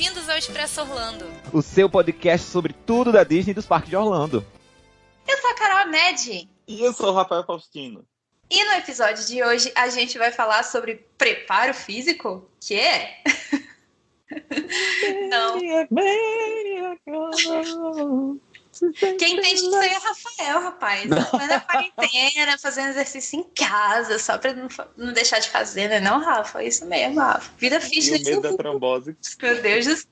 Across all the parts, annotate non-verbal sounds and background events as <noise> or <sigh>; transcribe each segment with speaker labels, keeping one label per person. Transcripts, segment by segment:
Speaker 1: Expresso Orlando,
Speaker 2: o seu podcast sobre tudo da Disney e dos parques de Orlando.
Speaker 1: Eu sou a Carol Med.
Speaker 3: E eu sou o Rafael Faustino.
Speaker 1: E no episódio de hoje a gente vai falar sobre preparo físico, <laughs> que é. Não. Quem entende disso aí é Rafael, rapaz. Na quarentena, fazendo exercício em casa, só pra não, não deixar de fazer, né? Não, Rafa? Isso mesmo, Rafa. Vida fitness.
Speaker 3: E o medo da trombose.
Speaker 1: Meu Deus do céu.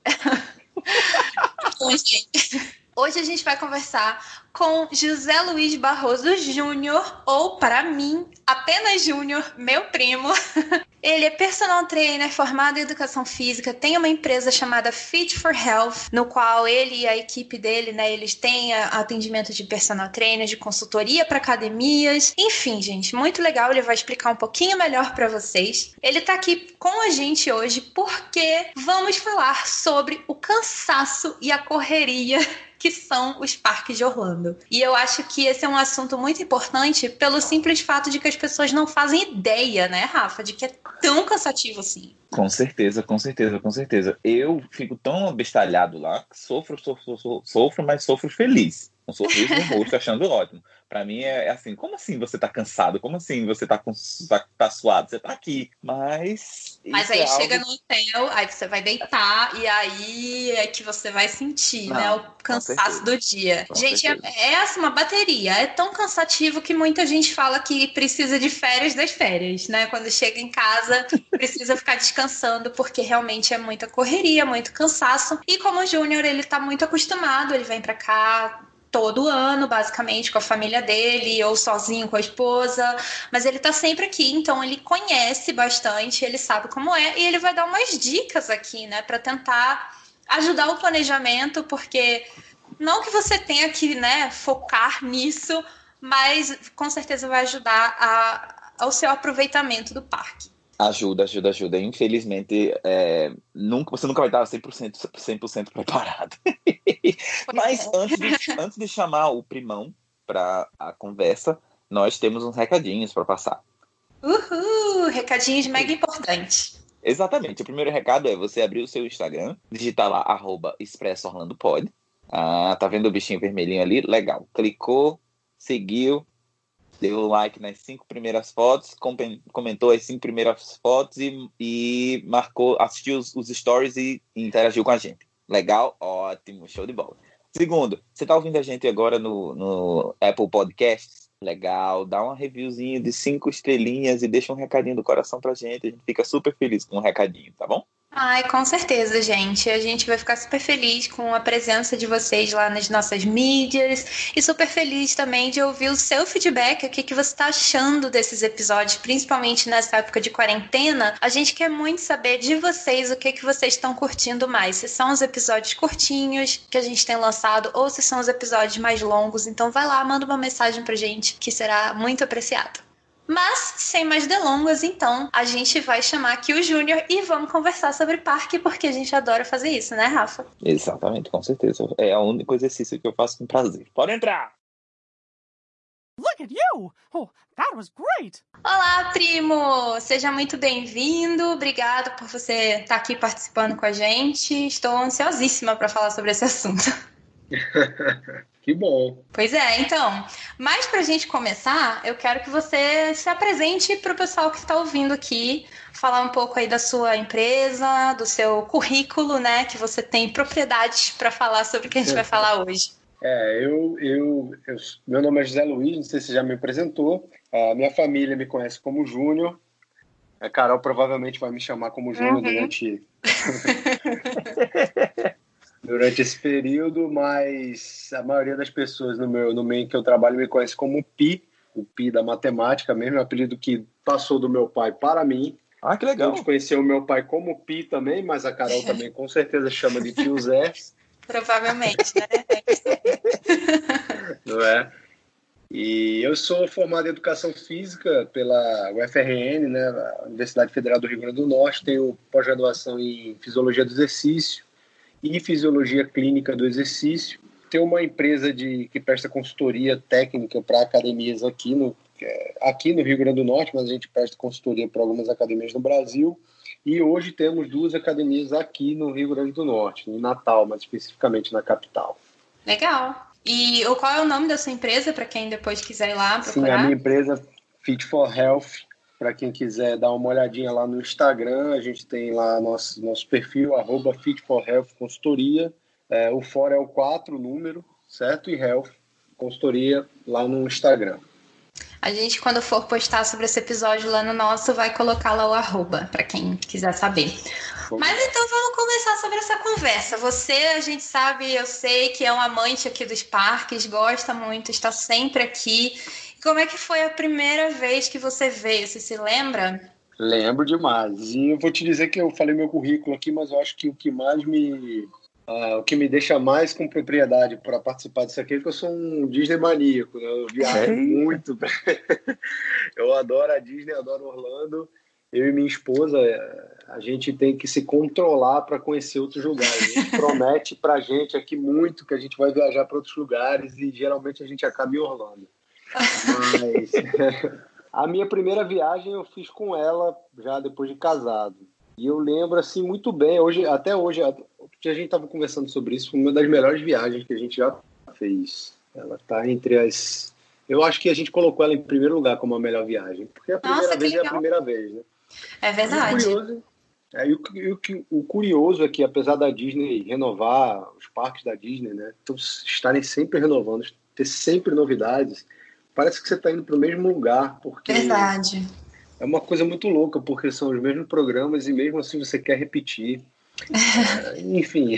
Speaker 1: <laughs> Gente. Hoje a gente vai conversar com José Luiz Barroso Júnior, ou para mim, apenas Júnior, meu primo. <laughs> Ele é personal trainer formado em educação física, tem uma empresa chamada Fit for Health, no qual ele e a equipe dele, né, eles têm atendimento de personal trainer, de consultoria para academias, enfim, gente, muito legal. Ele vai explicar um pouquinho melhor para vocês. Ele tá aqui com a gente hoje porque vamos falar sobre o cansaço e a correria que são os parques de Orlando. E eu acho que esse é um assunto muito importante pelo simples fato de que as pessoas não fazem ideia, né, Rafa, de que é tão cansativo assim.
Speaker 3: Com certeza, com certeza, com certeza. Eu fico tão abestalhado lá, sofro, sofro, sofro, sofro mas sofro feliz um sorriso no rosto, achando ótimo. Para mim é, é, assim, como assim você tá cansado? Como assim você tá, com, tá, tá suado? Você tá aqui, mas...
Speaker 1: Mas aí é chega algo... no hotel, aí você vai deitar e aí é que você vai sentir, né, Não, né, o cansaço do dia. Com gente, é, é assim, uma bateria. É tão cansativo que muita gente fala que precisa de férias das férias, né? Quando chega em casa, precisa ficar descansando porque realmente é muita correria, muito cansaço. E como o Júnior, ele tá muito acostumado, ele vem para cá todo ano, basicamente, com a família dele, ou sozinho com a esposa, mas ele tá sempre aqui, então ele conhece bastante, ele sabe como é, e ele vai dar umas dicas aqui, né, para tentar ajudar o planejamento, porque não que você tenha que, né, focar nisso, mas com certeza vai ajudar a, ao seu aproveitamento do parque.
Speaker 3: Ajuda, ajuda, ajuda. Infelizmente, é, nunca, você nunca vai estar 100%, 100 preparado. <laughs> Mas é. antes de, <laughs> antes de chamar o primão para a conversa, nós temos uns recadinhos para passar.
Speaker 1: Uhul! Recadinhos mega importantes.
Speaker 3: Exatamente. O primeiro recado é você abrir o seu Instagram, digitar lá, arroba. Ah, tá vendo o bichinho vermelhinho ali? Legal. Clicou, seguiu, deu like nas cinco primeiras fotos, comentou as cinco primeiras fotos e, e marcou, assistiu os, os stories e, e, interagiu com a gente. Legal? Ótimo, show de bola. Segundo, você está ouvindo a gente agora no, no Apple Podcasts? Legal, dá uma reviewzinha de cinco estrelinhas e deixa um recadinho do coração pra gente. A gente fica super feliz com o um recadinho, tá bom?
Speaker 1: Ai, com certeza, gente. A gente vai ficar super feliz com a presença de vocês lá nas nossas mídias e super feliz também de ouvir o seu feedback, o que, que você está achando desses episódios, principalmente nessa época de quarentena. A gente quer muito saber de vocês o que, que vocês estão curtindo mais. Se são os episódios curtinhos que a gente tem lançado ou se são os episódios mais longos. Então vai lá, manda uma mensagem pra gente que será muito apreciado. Mas, sem mais delongas, então, a gente vai chamar aqui o Júnior e vamos conversar sobre parque, porque a gente adora fazer isso, né, Rafa?
Speaker 3: Exatamente, com certeza. É o único exercício que eu faço com prazer. Pode entrar!
Speaker 4: Look at you! Oh, that was great!
Speaker 1: Olá, primo! Seja muito bem-vindo. Obrigado por você estar aqui participando com a gente. Estou ansiosíssima para falar sobre esse assunto. <laughs>
Speaker 5: Que bom.
Speaker 1: Pois é, então. Mas para a gente começar, eu quero que você se apresente para o pessoal que está ouvindo aqui, falar um pouco aí da sua empresa, do seu currículo, né? Que você tem propriedades para falar sobre o que a gente vai <laughs> falar hoje.
Speaker 5: É, eu, eu, eu, meu nome é José Luiz, não sei se você já me apresentou. A minha família me conhece como Júnior. A Carol provavelmente vai me chamar como Júnior uhum. durante <laughs> durante esse período, mas a maioria das pessoas no meu no meio que eu trabalho me conhece como Pi, o Pi da matemática, mesmo é apelido que passou do meu pai para mim.
Speaker 3: Ah, que legal.
Speaker 5: A gente conheceu o meu pai como Pi também, mas a Carol <laughs> também com certeza chama de tio Zé.
Speaker 1: Provavelmente, né? <laughs>
Speaker 5: Não é? E eu sou formado em Educação Física pela UFRN, né, a Universidade Federal do Rio Grande do Norte, tenho pós-graduação em Fisiologia do Exercício, e fisiologia clínica do exercício. Tem uma empresa de, que presta consultoria técnica para academias aqui no é, aqui no Rio Grande do Norte, mas a gente presta consultoria para algumas academias no Brasil. E hoje temos duas academias aqui no Rio Grande do Norte, em Natal, mas especificamente na capital.
Speaker 1: Legal. E qual é o nome da sua empresa, para quem depois quiser ir lá procurar?
Speaker 5: Sim, a minha empresa Fit for Health. Para quem quiser dar uma olhadinha lá no Instagram, a gente tem lá nosso, nosso perfil, arroba Fit for Health Consultoria. É, o for é o 4, número, certo? E Health, consultoria lá no Instagram.
Speaker 1: A gente, quando for postar sobre esse episódio lá no nosso, vai colocar lá o arroba, para quem quiser saber. Mas então vamos começar sobre essa conversa. Você, a gente sabe, eu sei que é um amante aqui dos parques, gosta muito, está sempre aqui. Como é que foi a primeira vez que você veio? Você se lembra?
Speaker 5: Lembro demais. E eu vou te dizer que eu falei meu currículo aqui, mas eu acho que o que mais me Uh, o que me deixa mais com propriedade para participar disso aqui é que eu sou um Disney maníaco, né? eu viajo muito. <laughs> eu adoro a Disney, adoro Orlando. Eu e minha esposa, a gente tem que se controlar para conhecer outros lugares. A gente <laughs> promete para a gente aqui muito que a gente vai viajar para outros lugares e geralmente a gente acaba em Orlando. Mas <laughs> a minha primeira viagem eu fiz com ela já depois de casado. E eu lembro assim muito bem, hoje até hoje, a gente estava conversando sobre isso, foi uma das melhores viagens que a gente já fez. Ela está entre as eu acho que a gente colocou ela em primeiro lugar como a melhor viagem, porque a primeira Nossa, vez legal. é a primeira vez, né?
Speaker 1: É verdade.
Speaker 5: O curioso, é, e o, o, o, curioso é que, apesar da Disney renovar, os parques da Disney, né, então, estarem sempre renovando, ter sempre novidades, parece que você está indo para o mesmo lugar. Porque
Speaker 1: verdade.
Speaker 5: É uma coisa muito louca, porque são os mesmos programas e mesmo assim você quer repetir. <laughs> é, enfim,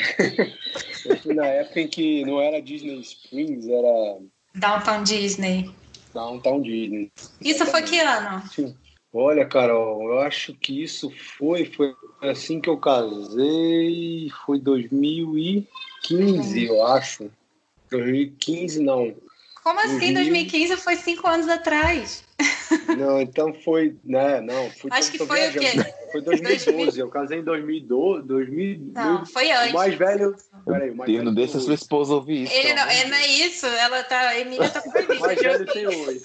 Speaker 5: na época em que não era Disney Springs, era.
Speaker 1: Downtown Disney.
Speaker 5: Downtown Disney.
Speaker 1: Isso foi que ano?
Speaker 5: Sim. Olha, Carol, eu acho que isso foi, foi assim que eu casei, foi 2015, eu acho. 2015 não.
Speaker 1: Como assim? 2015 foi cinco anos atrás. <laughs>
Speaker 5: Não, então foi, né? Não,
Speaker 1: fui, Acho que foi o quê? <laughs>
Speaker 5: Foi 2012. eu casei em 2012. 2000,
Speaker 1: não, foi antes.
Speaker 5: O mais velho. Peraí, o mais
Speaker 3: não deixa sua esposa ouvir isso.
Speaker 1: Ele não, é, não é isso. Ela tá. Emília tá
Speaker 5: proibida. <laughs> O mais velho tem hoje.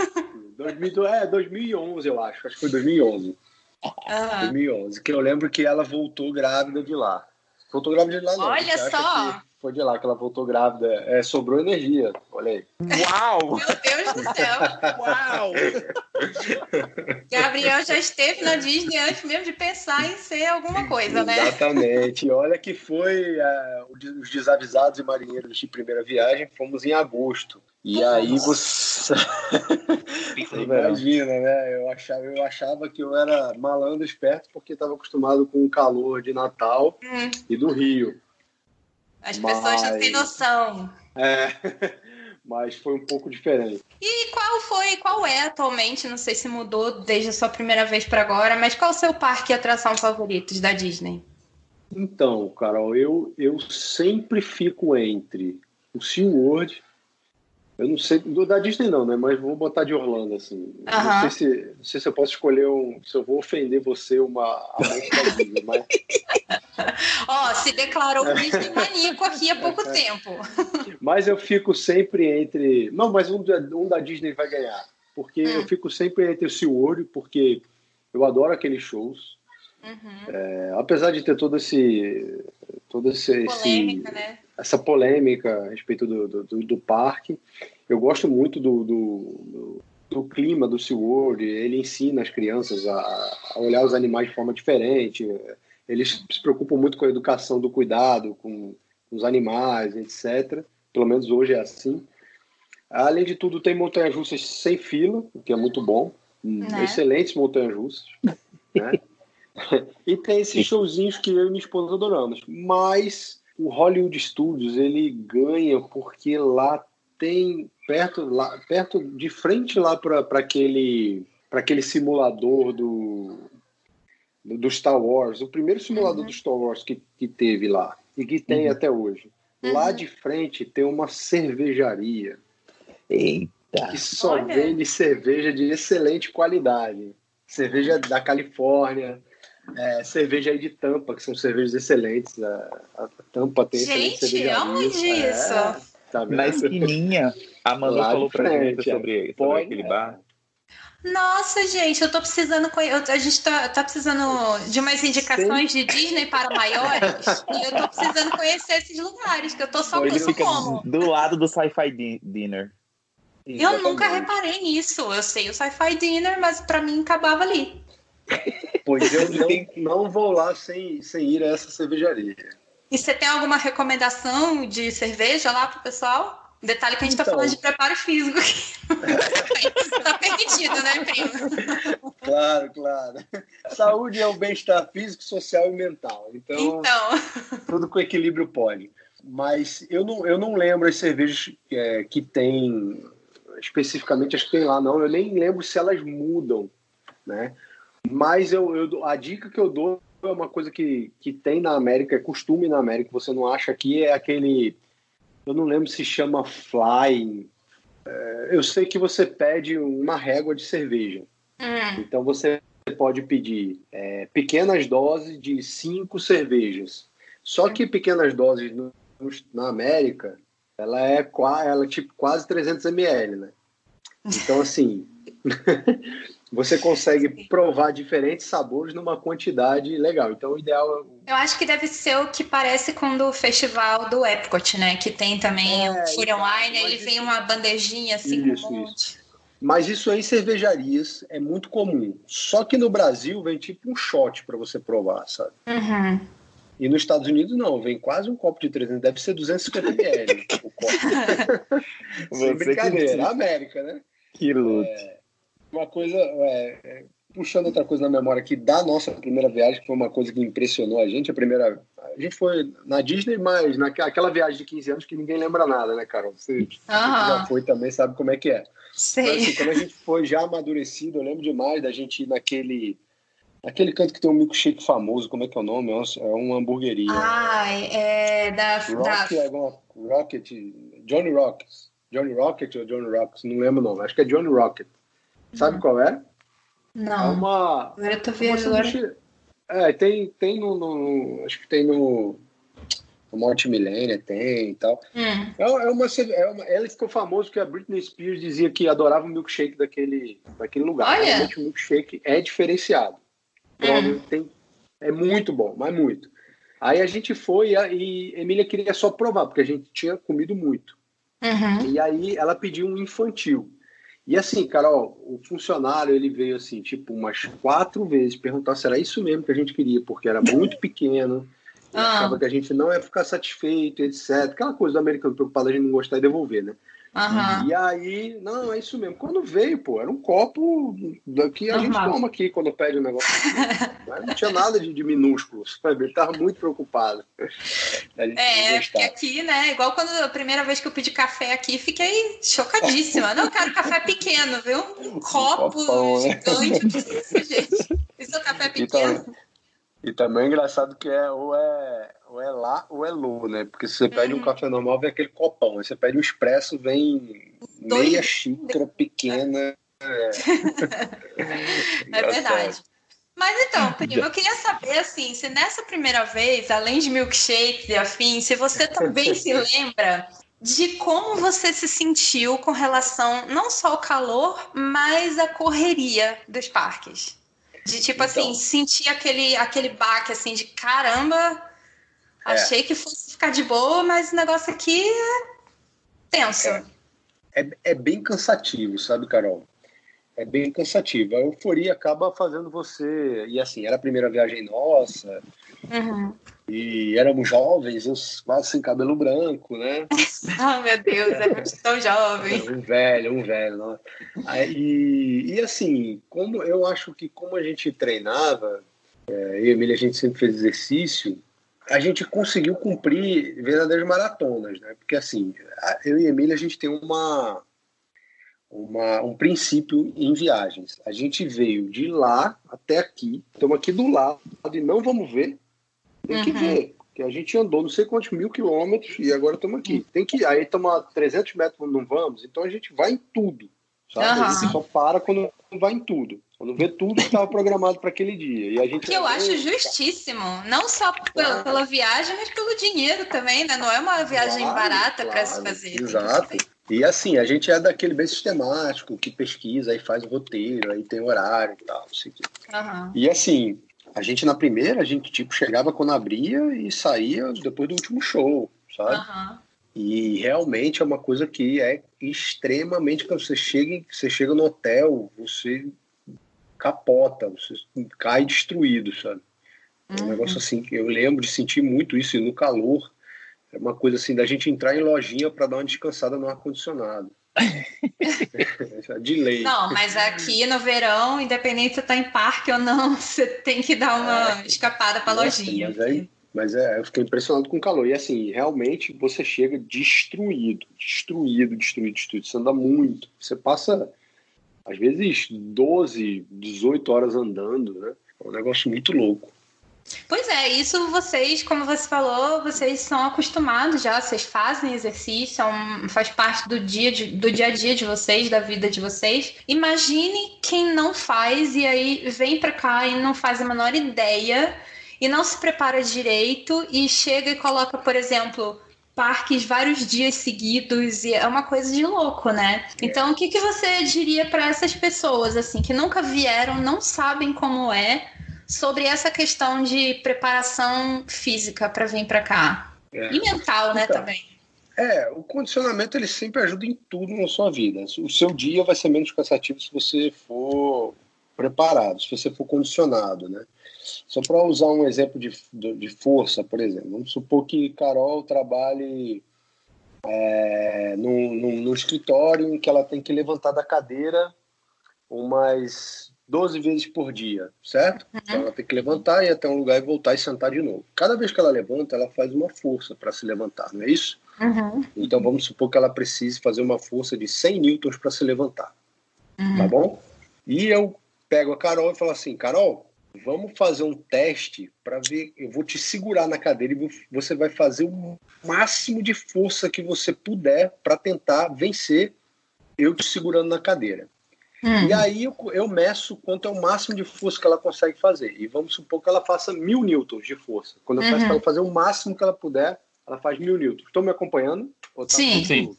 Speaker 5: 2000, é, 2011, eu acho. Acho que foi 2011. Uhum. 2011. Que eu lembro que ela voltou grávida de lá. Voltou grávida de lá, não.
Speaker 1: Olha só!
Speaker 5: Foi de lá que ela voltou grávida. É, sobrou energia. Olha aí.
Speaker 3: Uau!
Speaker 1: Meu Deus do céu! Uau! Gabriel já esteve na Disney antes mesmo de pensar em ser alguma coisa,
Speaker 5: né? Exatamente. Olha que foi uh, os desavisados e marinheiros de primeira viagem. Fomos em agosto. E Nossa. aí você... você <laughs> imagina, né? Eu achava, eu achava que eu era malandro esperto porque estava acostumado com o calor de Natal hum. e do Rio.
Speaker 1: As mas... pessoas não têm noção.
Speaker 5: É, <laughs> mas foi um pouco diferente.
Speaker 1: E qual foi, qual é atualmente, não sei se mudou desde a sua primeira vez para agora, mas qual é o seu parque e atração favoritos da Disney?
Speaker 5: Então, Carol, eu, eu sempre fico entre o SeaWorld eu não sei, do da Disney não, né? Mas vou botar de Orlando, assim. Uhum. Não, sei se, não sei se eu posso escolher um. Se eu vou ofender você, uma Disney, mas. <laughs>
Speaker 1: Ó, oh, se declarou um Disney maníaco aqui há pouco <laughs> tempo.
Speaker 5: Mas eu fico sempre entre. Não, mas um, um da Disney vai ganhar. Porque hum. eu fico sempre entre o SeaWorld, porque eu adoro aqueles shows. Uhum. É, apesar de ter todo esse. Todo esse,
Speaker 1: polêmica,
Speaker 5: esse,
Speaker 1: né?
Speaker 5: Essa polêmica a respeito do, do, do, do parque. Eu gosto muito do, do, do, clima do SeaWorld, ele ensina as crianças a, a, olhar os animais de forma diferente, eles se preocupam muito com a educação do cuidado com os animais, etc. Pelo menos hoje é assim. Além de tudo, tem montanhas russas sem fila, o que é muito bom. Né? Excelentes montanhas russas. Né? <laughs> e tem esses showzinhos que eu e minha esposa adoramos. Mas o Hollywood Studios ele ganha porque lá tem perto lá perto de frente lá para aquele para aquele simulador do do Star Wars, o primeiro simulador uhum. do Star Wars que, que teve lá e que tem uhum. até hoje. Uhum. Lá de frente tem uma cervejaria.
Speaker 3: Eita.
Speaker 5: Que só Olha. vende cerveja de excelente qualidade. Cerveja da Califórnia, é, cerveja aí de tampa, que são cervejas excelentes. A, a tampa tem
Speaker 1: Gente, é, isso?
Speaker 3: Tá Na esquininha, a <laughs> Manu falou pra gente sobre, sobre aquele bar.
Speaker 1: Nossa, gente, eu tô precisando. A gente tá, tá precisando de umas indicações Sim. de Disney para maiores. <laughs> e eu tô precisando conhecer esses lugares, que eu tô só
Speaker 3: Ele fica como. Do lado do Sci-Fi Dinner.
Speaker 1: Eu nunca reparei nisso. Eu sei o Sci-Fi Dinner, mas para mim acabava ali.
Speaker 5: Pois eu não, não vou lá sem, sem ir a essa cervejaria.
Speaker 1: E você tem alguma recomendação de cerveja lá pro pessoal? Detalhe que a gente está então, falando de preparo físico Está <laughs> permitido, né, primo?
Speaker 5: Claro, claro. Saúde é o bem-estar físico, social e mental. Então, então, tudo com equilíbrio pode. Mas eu não, eu não lembro as cervejas é, que tem especificamente, acho que tem lá, não. Eu nem lembro se elas mudam, né? Mas eu, eu, a dica que eu dou é uma coisa que, que tem na América, é costume na América, você não acha aqui, é aquele eu não lembro se chama flying. É, eu sei que você pede uma régua de cerveja. Hum. Então você pode pedir é, pequenas doses de cinco cervejas. Só que pequenas doses no, na América, ela é, ela é tipo quase 300 ml, né? Então, assim, <laughs> você consegue provar diferentes sabores numa quantidade legal. Então, o ideal
Speaker 1: é. Eu acho que deve ser o que parece com o festival do Epcot, né? Que tem também é, o Furion Wine, ele isso... vem uma bandejinha assim isso, um
Speaker 5: isso. Mas isso aí em cervejarias é muito comum. Só que no Brasil vem tipo um shot para você provar, sabe?
Speaker 1: Uhum.
Speaker 5: E nos Estados Unidos não, vem quase um copo de 300, deve ser 250 ml o copo. <laughs> Sem brincadeira, América, né?
Speaker 3: Que luto. É,
Speaker 5: uma coisa, é, é, puxando outra coisa na memória aqui da nossa primeira viagem, que foi uma coisa que impressionou a gente. A primeira. A gente foi na Disney, mas naquela viagem de 15 anos que ninguém lembra nada, né, Carol? Você, já foi também, sabe como é que é.
Speaker 1: Sei. Mas,
Speaker 5: assim, quando a gente foi já amadurecido, eu lembro demais da gente ir naquele. Aquele canto que tem um milkshake famoso, como é que é o nome? É uma hamburgueria.
Speaker 1: Ah, é da.
Speaker 5: Rock, da... Alguma, Rocket. Johnny Rockets. Johnny Rocket ou Johnny Rockets? Não lembro o nome. Acho que é Johnny Rocket. Sabe qual é?
Speaker 1: Não.
Speaker 5: É uma.
Speaker 1: Agora eu tô vendo agora.
Speaker 5: É, tem, tem no, no, Acho que tem no. No Monte Milênia tem e tal.
Speaker 1: Hum.
Speaker 5: É, é, uma, é uma. Ela ficou famosa que a Britney Spears dizia que adorava o milkshake daquele, daquele lugar.
Speaker 1: Olha.
Speaker 5: Realmente o milkshake é diferenciado. Hum. Tem, é muito bom, mas muito. Aí a gente foi e Emília queria só provar, porque a gente tinha comido muito.
Speaker 1: Uhum.
Speaker 5: E aí ela pediu um infantil. E assim, Carol, o funcionário ele veio assim, tipo, umas quatro vezes perguntar se era isso mesmo que a gente queria, porque era muito pequeno, <laughs> ah. achava que a gente não ia ficar satisfeito, etc. Aquela coisa do americano preocupado a gente não gostar e devolver, né?
Speaker 1: Uhum.
Speaker 5: E aí, não, é isso mesmo. Quando veio, pô, era um copo que a uhum. gente toma aqui quando pede um negócio. não tinha nada de, de minúsculo, sabe? Ele tava muito preocupado.
Speaker 1: É, porque aqui, né, igual quando a primeira vez que eu pedi café aqui, fiquei chocadíssima. Não, quero café pequeno, viu? Um copo copão, né? gigante. Né? Isso, gente. Isso é café pequeno.
Speaker 5: Então, e também é engraçado que é ou é, ou é lá ou é lu, né? Porque se você pede um uhum. café normal, vem aquele copão. Aí você pede um expresso, vem Dois... meia xícara pequena. <laughs>
Speaker 1: É, é verdade. Mas então, <laughs> primo, eu queria saber assim, se nessa primeira vez, além de milkshake e afim, se você também se <laughs> lembra de como você se sentiu com relação não só ao calor, mas à correria dos parques. De tipo assim, então, assim, sentir aquele, aquele baque assim de caramba, é. achei que fosse ficar de boa, mas o negócio aqui é tenso.
Speaker 5: É, é, é bem cansativo, sabe, Carol? É bem cansativo. A euforia acaba fazendo você. E assim, era a primeira viagem nossa.
Speaker 1: Uhum.
Speaker 5: E éramos jovens, eu quase sem cabelo branco, né?
Speaker 1: oh, <laughs> meu Deus, é tão jovem.
Speaker 5: Um velho, um velho. Não. E, e assim, como eu acho que como a gente treinava, é, eu e a Emília, a gente sempre fez exercício, a gente conseguiu cumprir verdadeiras maratonas, né? Porque assim, eu e a Emília, a gente tem uma, uma, um princípio em viagens. A gente veio de lá até aqui, estamos aqui do lado e não vamos ver tem uhum. que ver, que a gente andou não sei quantos mil quilômetros e agora estamos aqui. Tem que aí estamos a 300 metros não vamos, então a gente vai em tudo, sabe? Uhum. A gente só para quando vai em tudo. Quando vê tudo que estava programado para aquele dia. E a gente
Speaker 1: que eu acho justíssimo. Não só pela, pela, viagem, mas pelo dinheiro também, né? Não é uma viagem claro, barata claro, para se fazer.
Speaker 5: Exato. E assim, a gente é daquele bem sistemático, que pesquisa, aí faz o roteiro, aí tem horário e tal, não sei o quê.
Speaker 1: Uhum.
Speaker 5: E assim, a gente na primeira, a gente tipo chegava quando abria e saía depois do último show, sabe?
Speaker 1: Uhum.
Speaker 5: E realmente é uma coisa que é extremamente quando você chega, você chega no hotel, você capota, você cai destruído, sabe? É um
Speaker 1: Uhum.
Speaker 5: negócio assim que eu lembro de sentir muito isso e no calor. É uma coisa assim da gente entrar em lojinha para dar uma descansada no ar condicionado. <laughs> de lei.
Speaker 1: Não, mas aqui no verão, independente se tá em parque ou não, <laughs> você tem que dar uma escapada pra
Speaker 5: Nossa,
Speaker 1: lojinha.
Speaker 5: Mas, aí, mas é, eu fiquei impressionado com o calor. E assim, realmente você chega destruído, destruído, destruído, destruído. Você anda muito. Você passa, às vezes, 12, 18 horas andando, né? É um negócio muito louco.
Speaker 1: Pois é, isso vocês, como você falou, vocês são acostumados já, vocês fazem exercício, faz parte do dia, de- do dia a dia de vocês, da vida de vocês. Imagine quem não faz e aí vem pra cá e não faz a menor ideia e não se prepara direito e chega e coloca, por exemplo, parques vários dias seguidos e é uma coisa de louco, né? Então, o que, que você diria para essas pessoas assim que nunca vieram, não sabem como é? sobre essa questão de preparação física para vir para cá.
Speaker 5: É.
Speaker 1: E mental, né,
Speaker 5: Então.
Speaker 1: também.
Speaker 5: É, o condicionamento ele sempre ajuda em tudo na sua vida. O seu dia vai ser menos cansativo se você for preparado, se você for condicionado, né? Só para usar um exemplo de, de força, por exemplo, vamos supor que Carol trabalhe é, num, num- num escritório em que ela tem que levantar da cadeira umas 12 vezes por dia, certo? Então ela tem que levantar e ir até um lugar e voltar e sentar de novo. Cada vez que ela levanta, ela faz uma força para se levantar, não é isso?
Speaker 1: Uhum,
Speaker 5: Então vamos supor que ela precise fazer uma força de 100 newtons para se levantar,
Speaker 1: uhum.
Speaker 5: tá bom? E eu pego a Carol e falo assim, Carol, vamos fazer um teste para ver, eu vou te segurar na cadeira e vo- você vai fazer o máximo de força que você puder para tentar vencer eu te segurando na cadeira.
Speaker 1: Hum.
Speaker 5: E aí eu, eu meço quanto é o máximo de força que ela consegue fazer. E vamos supor que ela faça mil newtons de força. Quando eu peço
Speaker 1: Uhum.
Speaker 5: para ela fazer o máximo que ela puder, ela faz mil newtons. Estão me acompanhando? Ou tá
Speaker 1: Sim.
Speaker 5: tudo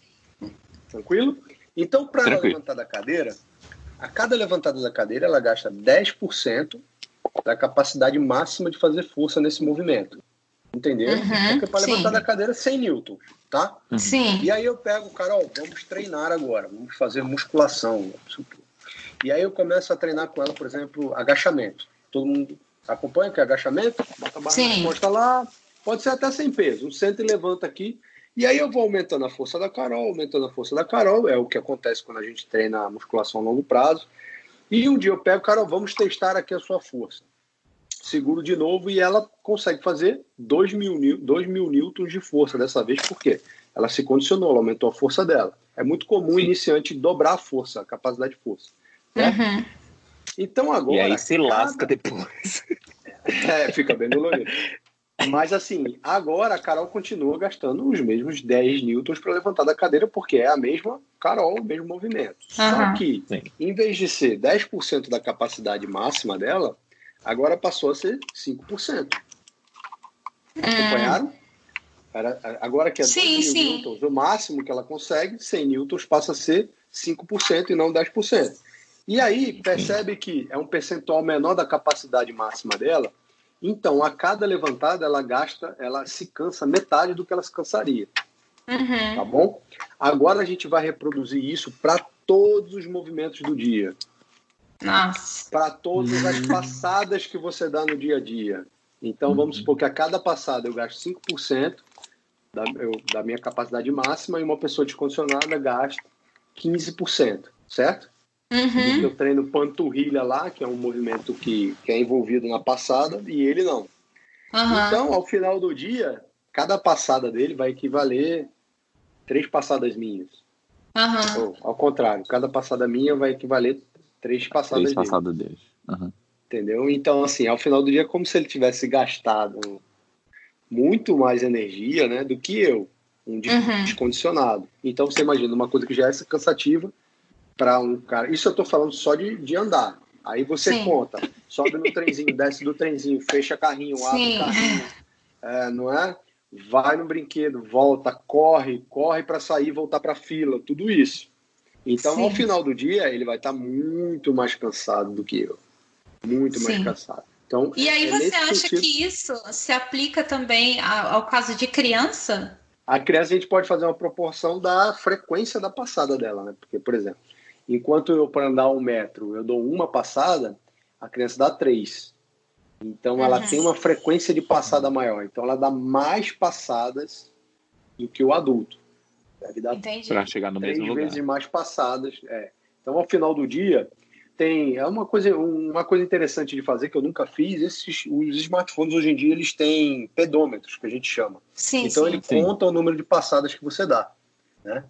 Speaker 5: Tranquilo? Então, para ela levantar da cadeira, a cada levantada da cadeira, ela gasta 10% da capacidade máxima de fazer força nesse movimento. Entendeu?
Speaker 1: Uhum,
Speaker 5: Porque para levantar da cadeira, 100 newtons, tá?
Speaker 1: Sim.
Speaker 5: E aí eu pego, Carol, vamos treinar agora, vamos fazer musculação. E aí eu começo a treinar com ela, por exemplo, agachamento. Todo mundo acompanha que é agachamento? Bota a barra
Speaker 1: Sim.
Speaker 5: costas lá, pode ser até sem peso. Um senta e levanta aqui. E aí eu vou aumentando a força da Carol, aumentando a força da Carol, é o que acontece quando a gente treina a musculação a longo prazo. E um dia eu pego, Carol, vamos testar aqui a sua força. Seguro de novo e ela consegue fazer 2 mil, nil- 2 mil newtons de força dessa vez, por quê? Ela se condicionou, ela aumentou a força dela. É muito comum o iniciante dobrar a força, a capacidade de força. certo?
Speaker 1: Uhum.
Speaker 5: Então agora.
Speaker 3: E aí se
Speaker 5: cada-
Speaker 3: lasca depois.
Speaker 5: É, fica bem dolorido. Mas assim, agora a Carol continua gastando os mesmos 10 newtons para levantar da cadeira, porque é a mesma Carol, o mesmo movimento. Só
Speaker 1: Aham.
Speaker 5: que,
Speaker 3: Sim.
Speaker 5: em vez de ser 10% da capacidade máxima dela, agora passou a ser 5%. Acompanharam? Era, agora que é 2
Speaker 1: Sim, sim.
Speaker 5: newtons, o máximo que ela consegue, 100 newtons, passa a ser 5% e não 10%. E aí, percebe que é um percentual menor da capacidade máxima dela, então a cada levantada ela gasta, ela se cansa metade do que ela se cansaria,
Speaker 1: Uhum.
Speaker 5: tá bom? Agora a gente vai reproduzir isso para todos os movimentos do dia,
Speaker 1: Nossa.
Speaker 5: para todas as passadas que você dá no dia a dia. Então vamos supor que a cada passada eu gasto 5% da, eu- da minha capacidade máxima e uma pessoa descondicionada gasta 15%, certo?
Speaker 1: Uhum.
Speaker 5: Eu treino panturrilha lá, que é um movimento que, que é envolvido na passada, e ele não.
Speaker 1: Uhum.
Speaker 5: Então, ao final do dia, cada passada dele vai equivaler três passadas minhas.
Speaker 1: Uhum.
Speaker 5: Ou, ao contrário, cada passada minha vai equivaler três passadas
Speaker 2: Três
Speaker 5: dele.
Speaker 2: passadas deles. Aham.
Speaker 5: Entendeu? Então, assim, ao final do dia é como se ele tivesse gastado muito mais energia né, do que eu, um
Speaker 1: Uhum.
Speaker 5: descondicionado. Então, você imagina uma coisa que já é cansativa para um cara. Isso eu estou falando só de, de andar. Aí você
Speaker 1: Sim.
Speaker 5: conta, sobe no trenzinho, <laughs> desce do trenzinho, fecha carrinho, abre
Speaker 1: Sim.
Speaker 5: carrinho, é, não é? vai no brinquedo, volta, corre, corre para sair, voltar para fila, tudo isso. Então, Sim. ao final do dia, ele vai estar tá muito mais cansado do que eu. Muito mais cansado. Então,
Speaker 1: e aí é você acha sentido... que isso se aplica também ao caso de criança?
Speaker 5: A criança a gente pode fazer uma proporção da frequência da passada dela, né? Porque, por exemplo, enquanto eu para andar um metro eu dou uma passada, a criança dá três. Então ela uhum. tem uma frequência de passada maior. Então ela dá mais passadas do que o adulto.
Speaker 3: Deve dar para chegar no mesmo lugar.
Speaker 5: Três vezes mais passadas. É. Então ao final do dia tem é uma coisa uma coisa interessante de fazer que eu nunca fiz. Esses os smartphones hoje em dia eles têm pedômetros que a gente chama.
Speaker 1: Sim,
Speaker 5: então
Speaker 1: sim,
Speaker 5: ele
Speaker 1: sim.
Speaker 5: conta o número de passadas que você dá, né?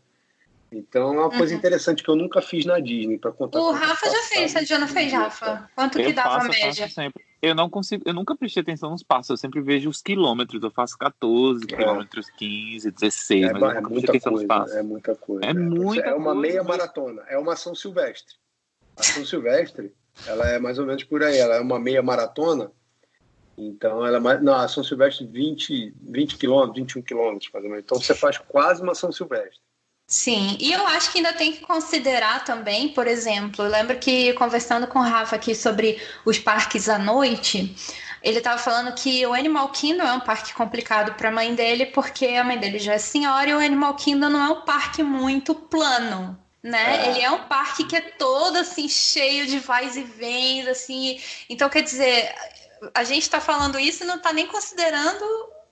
Speaker 5: Então é uma coisa uhum. interessante que eu nunca fiz na Disney para contar.
Speaker 1: O Rafa já fez, já não fez, Rafa? Quanto eu que dava faço, a média?
Speaker 3: sempre. Eu não consigo, eu nunca prestei atenção nos passos, eu sempre vejo os quilômetros, eu faço 14 é. quilômetros, 15, 16, é, mas
Speaker 5: é muita coisa, é muita coisa.
Speaker 3: É, é muita
Speaker 5: É uma meia maratona, é uma ação silvestre. A ação silvestre, ela é mais ou menos por aí, ela é uma meia maratona, então ela é mais, não, a ação silvestre 20, 20 quilômetros, 21 quilômetros, mais ou menos. Então você faz quase uma ação silvestre.
Speaker 1: Sim, e eu acho que ainda tem que considerar também, por exemplo, eu lembro que conversando com o Rafa aqui sobre os parques à noite, ele estava falando que o Animal Kingdom é um parque complicado para a mãe dele, porque a mãe dele já é senhora e o Animal Kingdom não é um parque muito plano, né? É. Ele é um parque que é todo assim cheio de vais e vens, assim. Então, quer dizer, a gente está falando isso e não está nem considerando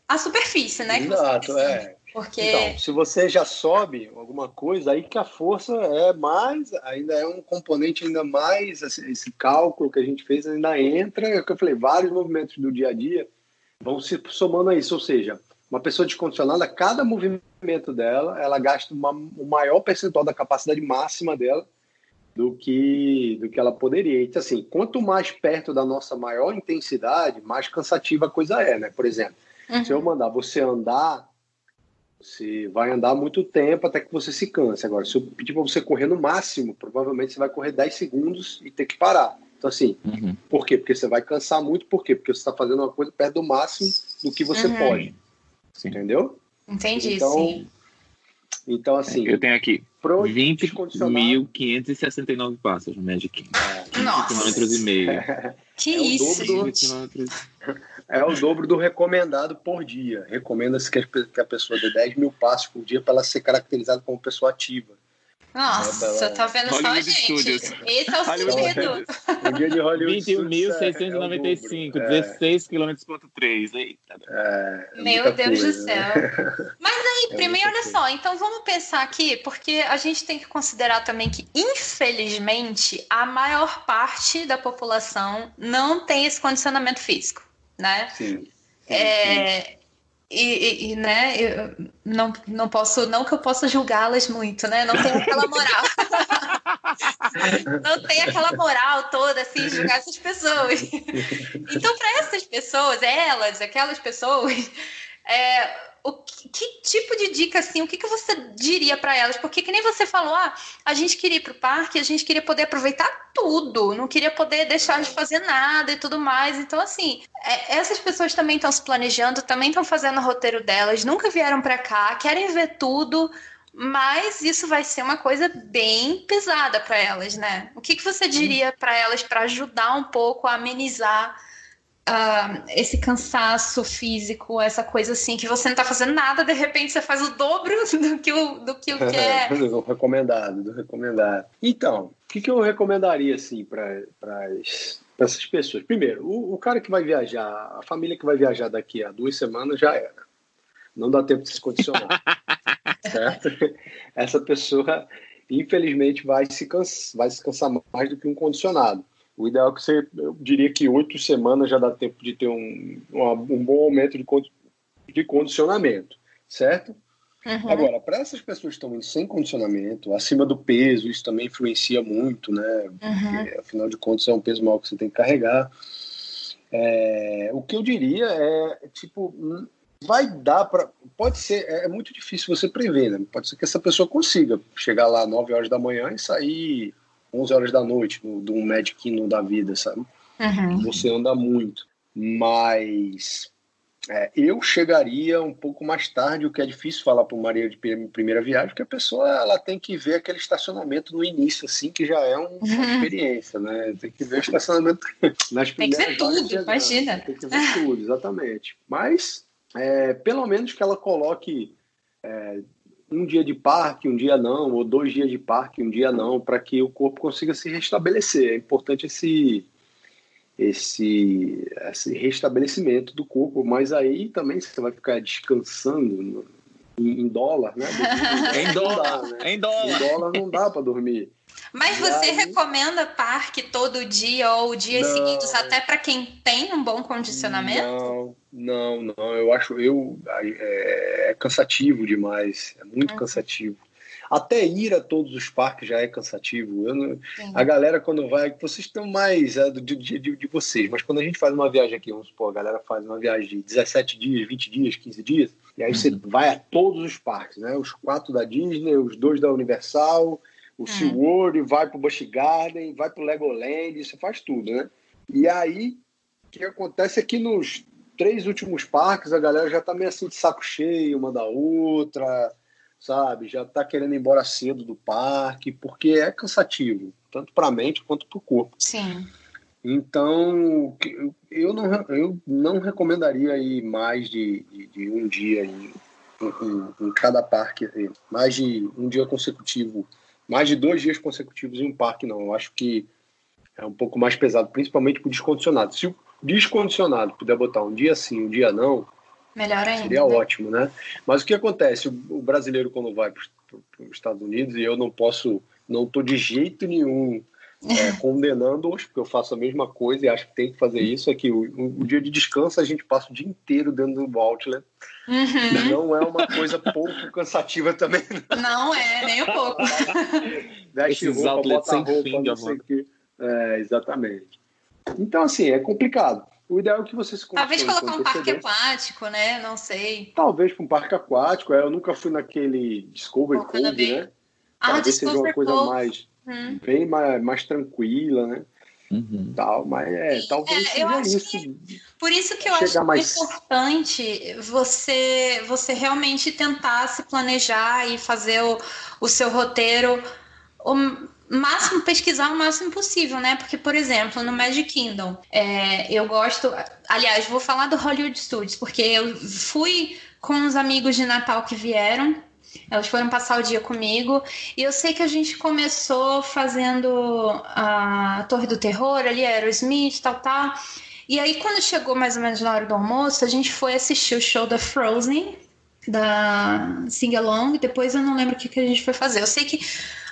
Speaker 1: a superfície, né?
Speaker 5: Exato, é. Porque... Então, se você já sobe alguma coisa, aí que a força é mais, ainda é um componente ainda mais, esse, esse cálculo que a gente fez ainda entra, é o que eu falei, vários movimentos do dia a dia vão se somando a isso, ou seja, uma pessoa descondicionada, cada movimento dela, ela gasta uma, o maior percentual da capacidade máxima dela do que do que ela poderia. Então, assim, quanto mais perto da nossa maior intensidade, mais cansativa a coisa é, né? Por exemplo, uhum. se eu mandar você andar você vai andar muito tempo até que você se canse. Agora, se eu pedir para você correr no máximo, provavelmente você vai correr 10 segundos e ter que parar. Então, assim, uhum. por quê? Porque você vai cansar muito, por quê? Porque você está fazendo uma coisa perto do máximo do que você uhum. pode. Sim. Entendeu?
Speaker 1: Entendi, então, sim.
Speaker 5: Então, assim.
Speaker 3: Eu tenho aqui 20.569 passos no Magic
Speaker 1: É. Nossa.
Speaker 3: quilômetros e meio.
Speaker 1: Que é isso, gente.
Speaker 5: É o dobro do recomendado por dia. Recomenda-se que a pessoa dê 10 mil passos por dia para ela ser caracterizada como pessoa ativa.
Speaker 1: Nossa, tá vendo Hollywood só, gente? Studios. Esse é o segredo.
Speaker 5: O dia de Hollywood
Speaker 3: 21.695, é, 16 km ponto 3. Eita.
Speaker 5: É,
Speaker 1: é Meu Deus coisa, do céu. Né? <laughs> Mas aí, é primeiro, olha só, então vamos pensar aqui, porque a gente tem que considerar também que, infelizmente, a maior parte da população não tem esse condicionamento físico, né?
Speaker 5: Sim.
Speaker 1: É, e, e, né, eu não, não posso, não que eu possa julgá-las muito, né? Não tem aquela moral. não tem aquela moral toda, assim, julgar essas pessoas. então, para essas pessoas, elas, aquelas pessoas, é, o que, que, tipo de dica assim, o que, que você diria para elas? Porque que nem você falou, ah, a gente queria ir pro parque, a gente queria poder aproveitar tudo, não queria poder deixar de fazer nada e tudo mais. Então assim, é, essas pessoas também estão se planejando, também estão fazendo o roteiro delas, nunca vieram para cá, querem ver tudo, mas isso vai ser uma coisa bem pesada para elas, né? O que, que você diria para elas para ajudar um pouco a amenizar uh, esse cansaço físico, essa coisa assim, que você não está fazendo nada, de repente você faz o dobro <laughs> do que o, do que o que <laughs> é.
Speaker 5: do recomendado, do recomendado. Então, o que, que eu recomendaria assim para essas pessoas? Primeiro, o, o, cara que vai viajar, a família que vai viajar daqui a duas semanas já era. Não dá tempo de se condicionar. <laughs> certo? Essa pessoa, infelizmente, vai se, cansa, vai se cansar mais do que um condicionado. O ideal é que você, eu diria que oito semanas já dá tempo de ter um, um bom aumento de, de condicionamento, certo? Uhum. Agora, para essas pessoas que estão indo sem condicionamento, acima do peso, isso também influencia muito, né? Porque, afinal de contas, é um peso maior que você tem que carregar. É, o que eu diria é, tipo, hum, vai dar para. Pode ser, é, é muito difícil você prever, né? Pode ser que essa pessoa consiga chegar lá 9 horas da manhã e sair 11 horas da noite, no, de um Magic Kingdom da vida, sabe?
Speaker 1: Uhum.
Speaker 5: Você anda muito. Mas É, eu chegaria um pouco mais tarde, o que é difícil falar para o Maria de primeira viagem, porque a pessoa ela tem que ver aquele estacionamento no início, assim, que já é um, uma <laughs> experiência, né? Tem que ver o estacionamento <laughs> nas primeiras
Speaker 1: Tem que ver tudo, imagina.
Speaker 5: Tem que ver tudo, exatamente. Mas, é, pelo menos que ela coloque é, um dia de parque, um dia não, ou dois dias de parque, um dia não, para que o corpo consiga se restabelecer. É importante esse esse, esse restabelecimento do corpo, mas aí também você vai ficar descansando no, em, dólar, né? <laughs>
Speaker 3: em dólar, né? Em dólar.
Speaker 5: Em dólar não dá para dormir.
Speaker 1: Mas e você aí... recomenda parque todo dia ou dias não, seguidos, até para quem tem um bom condicionamento?
Speaker 5: Não, não, não. Eu acho eu é, é cansativo demais, é muito uhum. cansativo. Até ir a todos os parques já é cansativo. Não, a galera, quando vai, vocês estão mais é, do dia de, de, vocês, mas quando a gente faz uma viagem aqui, vamos supor, a galera faz uma viagem de 17 dias, 20 dias, 15 dias, e aí uhum. você vai a todos os parques, né? Os quatro da Disney, os dois da Universal, o uhum. SeaWorld, vai pro Busch Garden, vai pro Legoland, você faz tudo, né? E aí, o que acontece é que nos três últimos parques a galera já tá meio assim de saco cheio uma da outra, sabe? Já está querendo ir embora cedo do parque, porque é cansativo, tanto para a mente quanto para o corpo.
Speaker 1: Sim.
Speaker 5: Então, eu não, eu não recomendaria ir mais de, de, de um dia em, em, em, cada parque, mais de um dia consecutivo, mais de dois dias consecutivos em um parque, não. Eu acho que é um pouco mais pesado, principalmente para o descondicionado. Se o descondicionado puder botar um dia sim, um dia não,
Speaker 1: Melhor ainda.
Speaker 5: Seria né? ótimo, né? Mas o que acontece? O, brasileiro, quando vai para os Estados Unidos, e eu não posso, não estou de jeito nenhum é, condenando-os, porque eu faço a mesma coisa e acho que tem que fazer isso, é que o, o, dia de descanso a gente passa o dia inteiro dentro do outlet. Uhum. Não é uma coisa pouco cansativa também.
Speaker 1: Não é, nem um pouco. <laughs>
Speaker 5: Veste Esses roupa, bota roupa, fim, não sei que. É, exatamente. Então, assim, é complicado. O ideal é que você se
Speaker 1: Talvez colocar um parque aquático, né? Não sei.
Speaker 5: Talvez para um parque aquático. É, eu nunca fui naquele Discovery Cove, né? Ah, Talvez seja uma coisa Cove. mais hum. bem mais, mais tranquila, né? Uhum. Tal, mas é, talvez é, eu seja isso.
Speaker 1: Que, por isso que eu acho mais... importante você você realmente tentar se planejar e fazer o, o seu roteiro o máximo pesquisar o máximo possível, né? Porque, por exemplo, no Magic Kingdom, é, eu gosto. Aliás, vou falar do Hollywood Studios, porque eu fui com os amigos de Natal que vieram. Elas foram passar o dia comigo e eu sei que a gente começou fazendo a Torre do Terror ali, Aerosmith, tal, tal. E aí, quando chegou mais ou menos na hora do almoço, a gente foi assistir o show da Frozen, da Sing Along. Depois eu não lembro o que, que a gente foi fazer. Eu sei que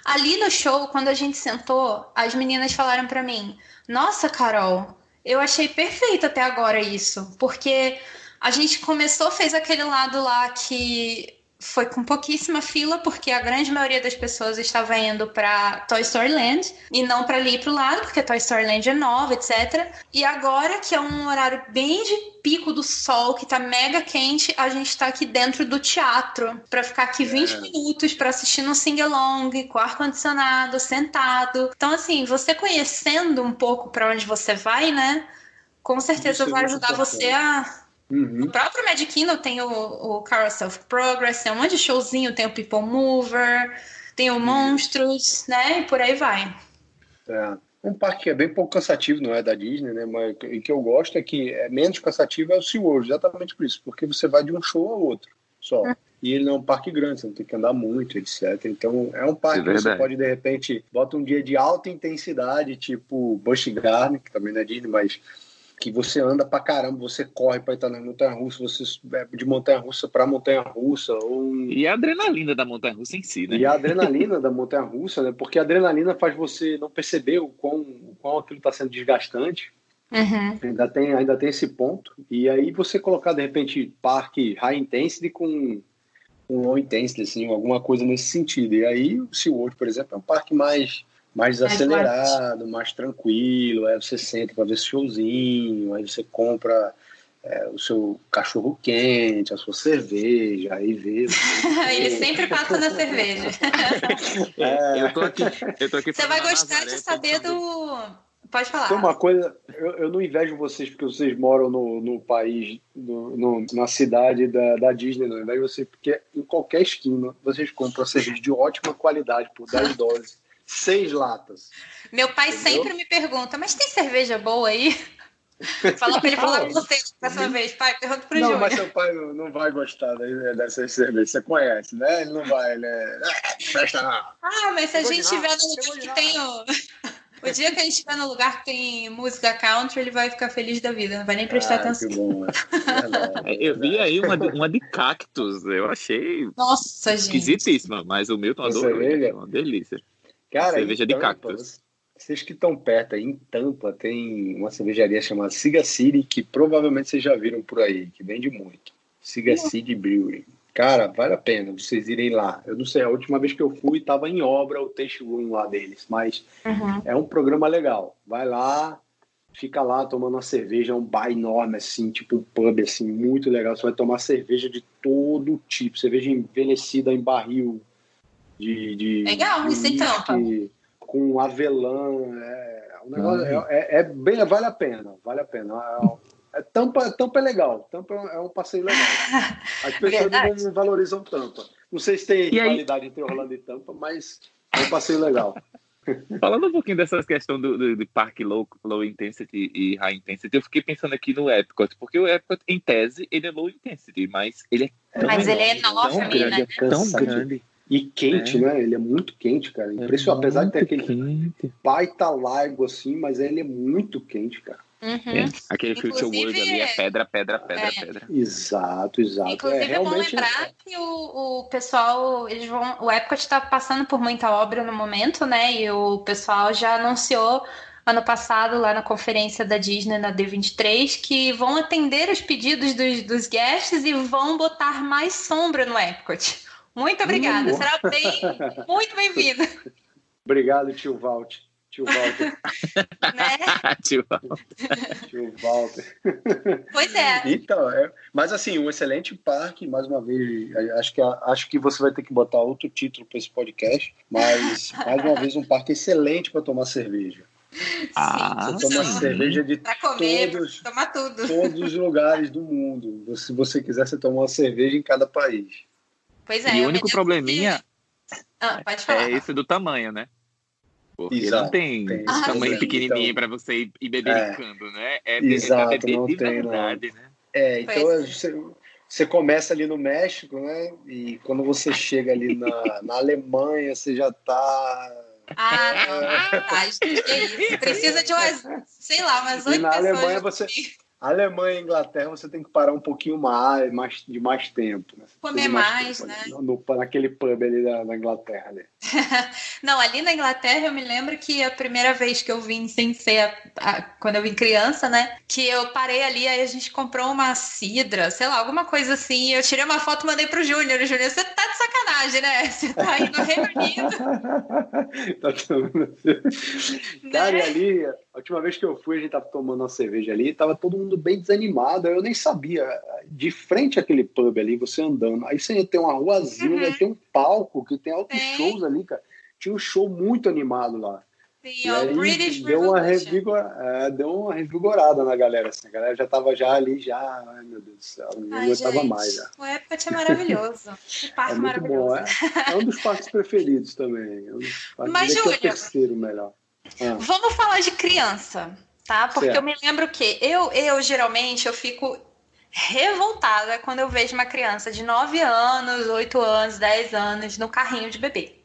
Speaker 1: Ali no show, quando a gente sentou, as meninas falaram para mim: Nossa, Carol, eu achei perfeito até agora isso, porque a gente começou, fez aquele lado lá que foi com pouquíssima fila, porque a grande maioria das pessoas estava indo para Toy Story Land e não para ali para o lado, porque Toy Story Land é nova, etc. E agora, que é um horário bem de pico do sol, que tá mega quente, a gente tá aqui dentro do teatro para ficar aqui 20 é. minutos para assistir no sing-along, com ar-condicionado, sentado. Então, assim, você conhecendo um pouco para onde você vai, né? Com certeza vai ajudar você a Uhum. O próprio Magic Kingdom tem o, o Carousel of Progress, tem um monte de showzinho, tem o People Mover, tem o Monstros, né? E por aí vai.
Speaker 5: É. Um parque que é bem pouco cansativo, não é da Disney, né? Mas o que eu gosto é que é menos cansativo é o SeaWorld, exatamente por isso, porque você vai de um show a outro só. Uhum. E ele não é um parque grande, você não tem que andar muito, etc. Então é um parque é que você pode, de repente, bota um dia de alta intensidade, tipo Busch Garden, que também não é Disney, mas que você anda pra caramba, você corre para entrar na montanha russa, você é de montanha russa para montanha russa. Ou...
Speaker 3: E a adrenalina da montanha russa em si, né?
Speaker 5: E a adrenalina da montanha russa, né? Porque a adrenalina faz você não perceber o quão, o quão aquilo está sendo desgastante. Uhum. Ainda, tem, ainda tem esse ponto. E aí você colocar, de repente, parque high intensity com um low intensity, assim, alguma coisa nesse sentido. E aí o SeaWorld, por exemplo, é um parque mais mais acelerado, mais tranquilo. Aí você senta para ver esse showzinho, aí você compra é, o seu cachorro quente, a sua cerveja, aí vê. <laughs>
Speaker 1: Ele sempre passa na cerveja. <laughs>
Speaker 3: É, eu tô aqui, eu tô aqui
Speaker 1: Você vai gostar de saber do Pode falar.
Speaker 5: Tem uma coisa, eu, eu não invejo vocês porque vocês moram no, no país, no, no, na cidade da, da Disney, não. Eu invejo vocês porque em qualquer esquina vocês compram cerveja de ótima qualidade por 10 dólares, seis latas.
Speaker 1: Meu pai Entendeu? sempre me pergunta, mas tem cerveja boa aí? <laughs> Fala pra ele falar com você dessa vez, pai. Pergunta pro
Speaker 5: Não,
Speaker 1: Júnior.
Speaker 5: mas seu pai não, não vai gostar dessas cervejas. Você conhece, né? Ele não vai, ele é. Festa não.
Speaker 1: Ah, mas se a gente estiver no lugar que tem o. O dia que a gente estiver no lugar que tem música country, ele vai ficar feliz da vida, não vai nem prestar ah, atenção. Que bom, <laughs>
Speaker 3: é eu vi aí uma de, uma de cactos, eu achei.
Speaker 1: Nossa, gente.
Speaker 3: Esquisitíssima, mas o Milton adorou. É uma delícia.
Speaker 5: Cara, cerveja de cactos. Vocês que estão perto aí, em Tampa, tem uma cervejaria chamada Siga City, que provavelmente vocês já viram por aí, que vende muito. Siga City Brewery. Cara, vale a pena vocês irem lá. Eu não sei, a última vez que eu fui estava em obra o taste room lá deles, mas uhum. é um programa legal. Vai lá, fica lá tomando uma cerveja, é um bar enorme assim, tipo um pub assim, muito legal. Você vai tomar cerveja de todo tipo, cerveja envelhecida em barril de, de
Speaker 1: legal, de isso então.
Speaker 5: Com avelã, é, um negócio, uhum. é, é, é, bem, vale a pena, vale a pena. É, é, Tampa, Tampa é legal. Tampa é um passeio legal. <laughs> As pessoas não valorizam Tampa. Não sei se tem qualidade entre Orlando e Tampa, mas é um passeio legal. <laughs>
Speaker 3: Falando um pouquinho dessa questão do, do, do, parque low, low intensity e high intensity, eu fiquei pensando aqui no Epcot, porque o Epcot, em tese, ele é low intensity, mas ele é
Speaker 1: tão Mas ele é enorme, tão grande, né?
Speaker 3: é tão grande.
Speaker 5: E quente, é. né? Ele é muito quente, cara. É Impressionante. É Apesar de ter aquele quente. baita largo assim, mas ele é muito quente, cara.
Speaker 1: Uhum. É.
Speaker 3: Aquele Future World ali é pedra, pedra, pedra, é. pedra.
Speaker 5: Exato, exato.
Speaker 1: Inclusive, é, é bom lembrar que o, o pessoal, eles vão. O Epcot está passando por muita obra no momento, né? E o pessoal já anunciou ano passado lá na conferência da Disney na D23 que vão atender os pedidos dos, dos guests e vão botar mais sombra no Epcot. Muito obrigada, uh. será bem, muito bem-vindo.
Speaker 5: Obrigado, tio Valt. Tio Walter. <laughs>
Speaker 1: né? <laughs>
Speaker 3: Tio Walter.
Speaker 5: Tio Walter.
Speaker 1: Pois é.
Speaker 5: Então, é, mas assim, um excelente parque, mais uma vez, acho que, acho que você vai ter que botar outro título para esse podcast, mas mais uma vez um parque excelente para tomar cerveja.
Speaker 3: Ah,
Speaker 5: você toma sim. cerveja de
Speaker 1: comer,
Speaker 5: todos,
Speaker 1: tomar tudo.
Speaker 5: todos os lugares do mundo. Se você quiser, você toma uma cerveja em cada país.
Speaker 1: Pois é.
Speaker 3: E o único probleminha
Speaker 1: ah, é
Speaker 3: esse do tamanho, né? Porque Exato, não tem, tem tamanho pequenininho então, para você ir bebericando, é, né? É,
Speaker 5: Exato,
Speaker 3: é
Speaker 5: não de tem,
Speaker 3: verdade,
Speaker 5: não.
Speaker 3: né?
Speaker 5: É, então é. você, você começa ali no México, né? E quando você chega ali na, na Alemanha, você já tá
Speaker 1: ah, não. Ah, isso. Precisa de umas, sei lá, umas oito pessoas.
Speaker 5: Na Alemanha você, Alemanha e Inglaterra você tem que parar um pouquinho mais, mais de mais tempo. Né?
Speaker 1: Comer mais, mais né?
Speaker 5: No, no, naquele pub ali da, da Inglaterra. Ali. <laughs>
Speaker 1: Não, ali na Inglaterra eu me lembro que a primeira vez que eu vim sem ser a, a, quando eu vim criança, né? Que eu parei ali, aí a gente comprou uma cidra, sei lá, alguma coisa assim. Eu tirei uma foto e mandei pro Júnior. Júnior, você tá de sacanagem, né? <laughs> Você tá aí no Reino Unido. <laughs>
Speaker 5: tá Cara, né? e ali, a última vez que eu fui, a gente tava tomando uma cerveja ali, tava todo mundo bem desanimado. Eu nem sabia. De frente àquele pub ali, você andando. Aí você tem uma ruazinha, uhum. tem um palco que tem altos shows ali, cara. Tinha um show muito animado lá.
Speaker 1: Sim, é o British
Speaker 5: deu uma, revigor, é, deu uma revigorada na galera. Assim. A galera já tava já ali, já. Ai, meu Deus do céu, não aguentava mais. Já.
Speaker 1: O Epcot é maravilhoso. O <laughs> parque
Speaker 5: é
Speaker 1: maravilhoso.
Speaker 5: Bom. É, é, um dos parques preferidos também. É um Mas, Júlio, é o terceiro melhor.
Speaker 1: Ah. Vamos falar de criança tá? Porque certo. eu me lembro que eu, eu geralmente eu fico revoltada quando eu vejo uma criança de 9 anos, 8 anos, 10 anos no carrinho de bebê.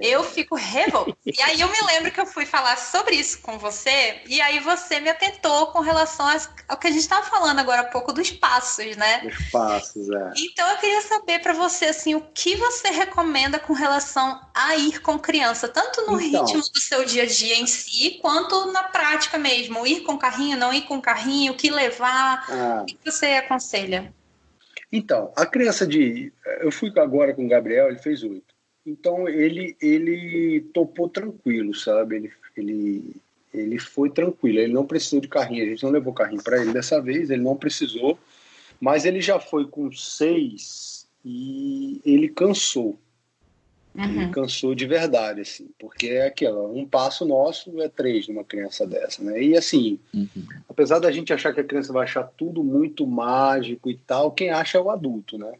Speaker 1: Eu fico revoltada. E aí eu me lembro que eu fui falar sobre isso com você, e aí você me atentou com relação ao que a gente estava falando agora há pouco dos passos, né?
Speaker 5: Dos passos, é.
Speaker 1: Então eu queria saber para você, assim, o que você recomenda com relação a ir com criança, tanto no então, ritmo do seu dia a dia em si, quanto na prática mesmo. Ir com carrinho, não ir com carrinho, o que levar, ah. o que você aconselha?
Speaker 5: Então, a criança de. Eu fui agora com o Gabriel, ele fez oito. Então ele ele topou tranquilo, sabe? Ele, ele, ele foi tranquilo, ele não precisou de carrinho, a gente não levou carrinho para ele dessa vez, ele não precisou, mas ele já foi com seis e ele cansou. Uhum. cansou de verdade, assim, porque é aquilo, um passo nosso é três numa criança dessa, né? E assim, uhum. apesar da gente achar que a criança vai achar tudo muito mágico e tal, quem acha é o adulto, né?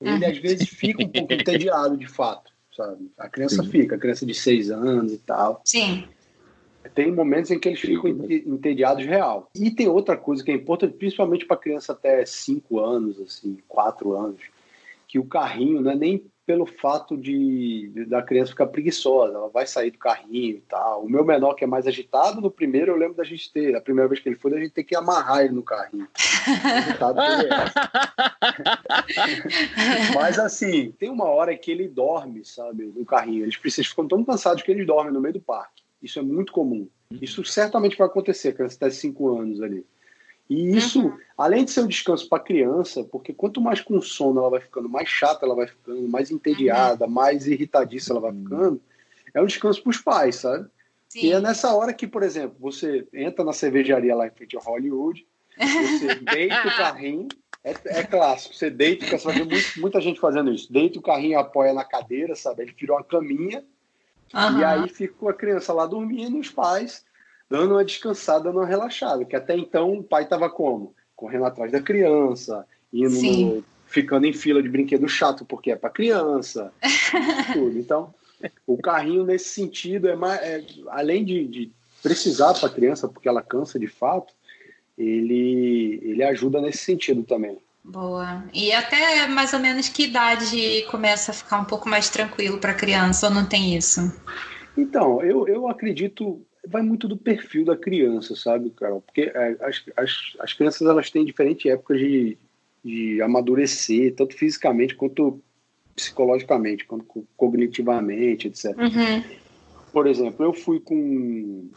Speaker 5: Ele uhum. às vezes fica um pouco entediado de fato, sabe? A criança Sim. fica, a criança de seis anos e tal.
Speaker 1: Sim.
Speaker 5: Tem momentos em que eles ficam entediados real. E tem outra coisa que é importante, principalmente para criança até cinco anos, assim, quatro anos, que o carrinho não é nem pelo fato de, de, da criança ficar preguiçosa, ela vai sair do carrinho e tal. O meu menor, que é mais agitado, no primeiro eu lembro da gente ter, a primeira vez que ele foi, a gente ter que amarrar ele no carrinho. <laughs> Mas assim, tem uma hora que ele dorme, sabe, no carrinho. Eles precisam, ficam tão cansados que eles dormem no meio do parque. Isso é muito comum. Isso certamente vai acontecer, a criança está 5 anos ali. E isso, uhum. além de ser um descanso para a criança, porque quanto mais com sono ela vai ficando, mais chata ela vai ficando, mais entediada, uhum. mais irritadiça ela vai ficando, é um descanso para os pais, sabe? Sim. E é nessa hora que, por exemplo, você entra na cervejaria lá em frente a Hollywood, você <laughs> deita o carrinho, é, é, clássico, você deita, você vai ver muito, muita gente fazendo isso, deita o carrinho, apoia na cadeira, sabe? Ele virou uma caminha, uhum. e aí fica a criança lá dormindo, os pais dando uma descansada, dando uma relaxada, que até então o pai estava como? Correndo atrás da criança, indo no, ficando em fila de brinquedo chato porque é para criança, <laughs> tudo. Então, o carrinho nesse sentido é, mais, é além de, de precisar para a criança, porque ela cansa de fato, ele, ele ajuda nesse sentido também.
Speaker 1: Boa. E até mais ou menos que idade começa a ficar um pouco mais tranquilo para a criança, ou não tem isso?
Speaker 5: Então, eu, eu acredito vai muito do perfil da criança, sabe, Carol? Porque é, as, as, as crianças elas têm diferentes épocas de, de amadurecer, tanto fisicamente quanto psicologicamente, quanto cognitivamente, etc. Uhum. Por exemplo, eu fui com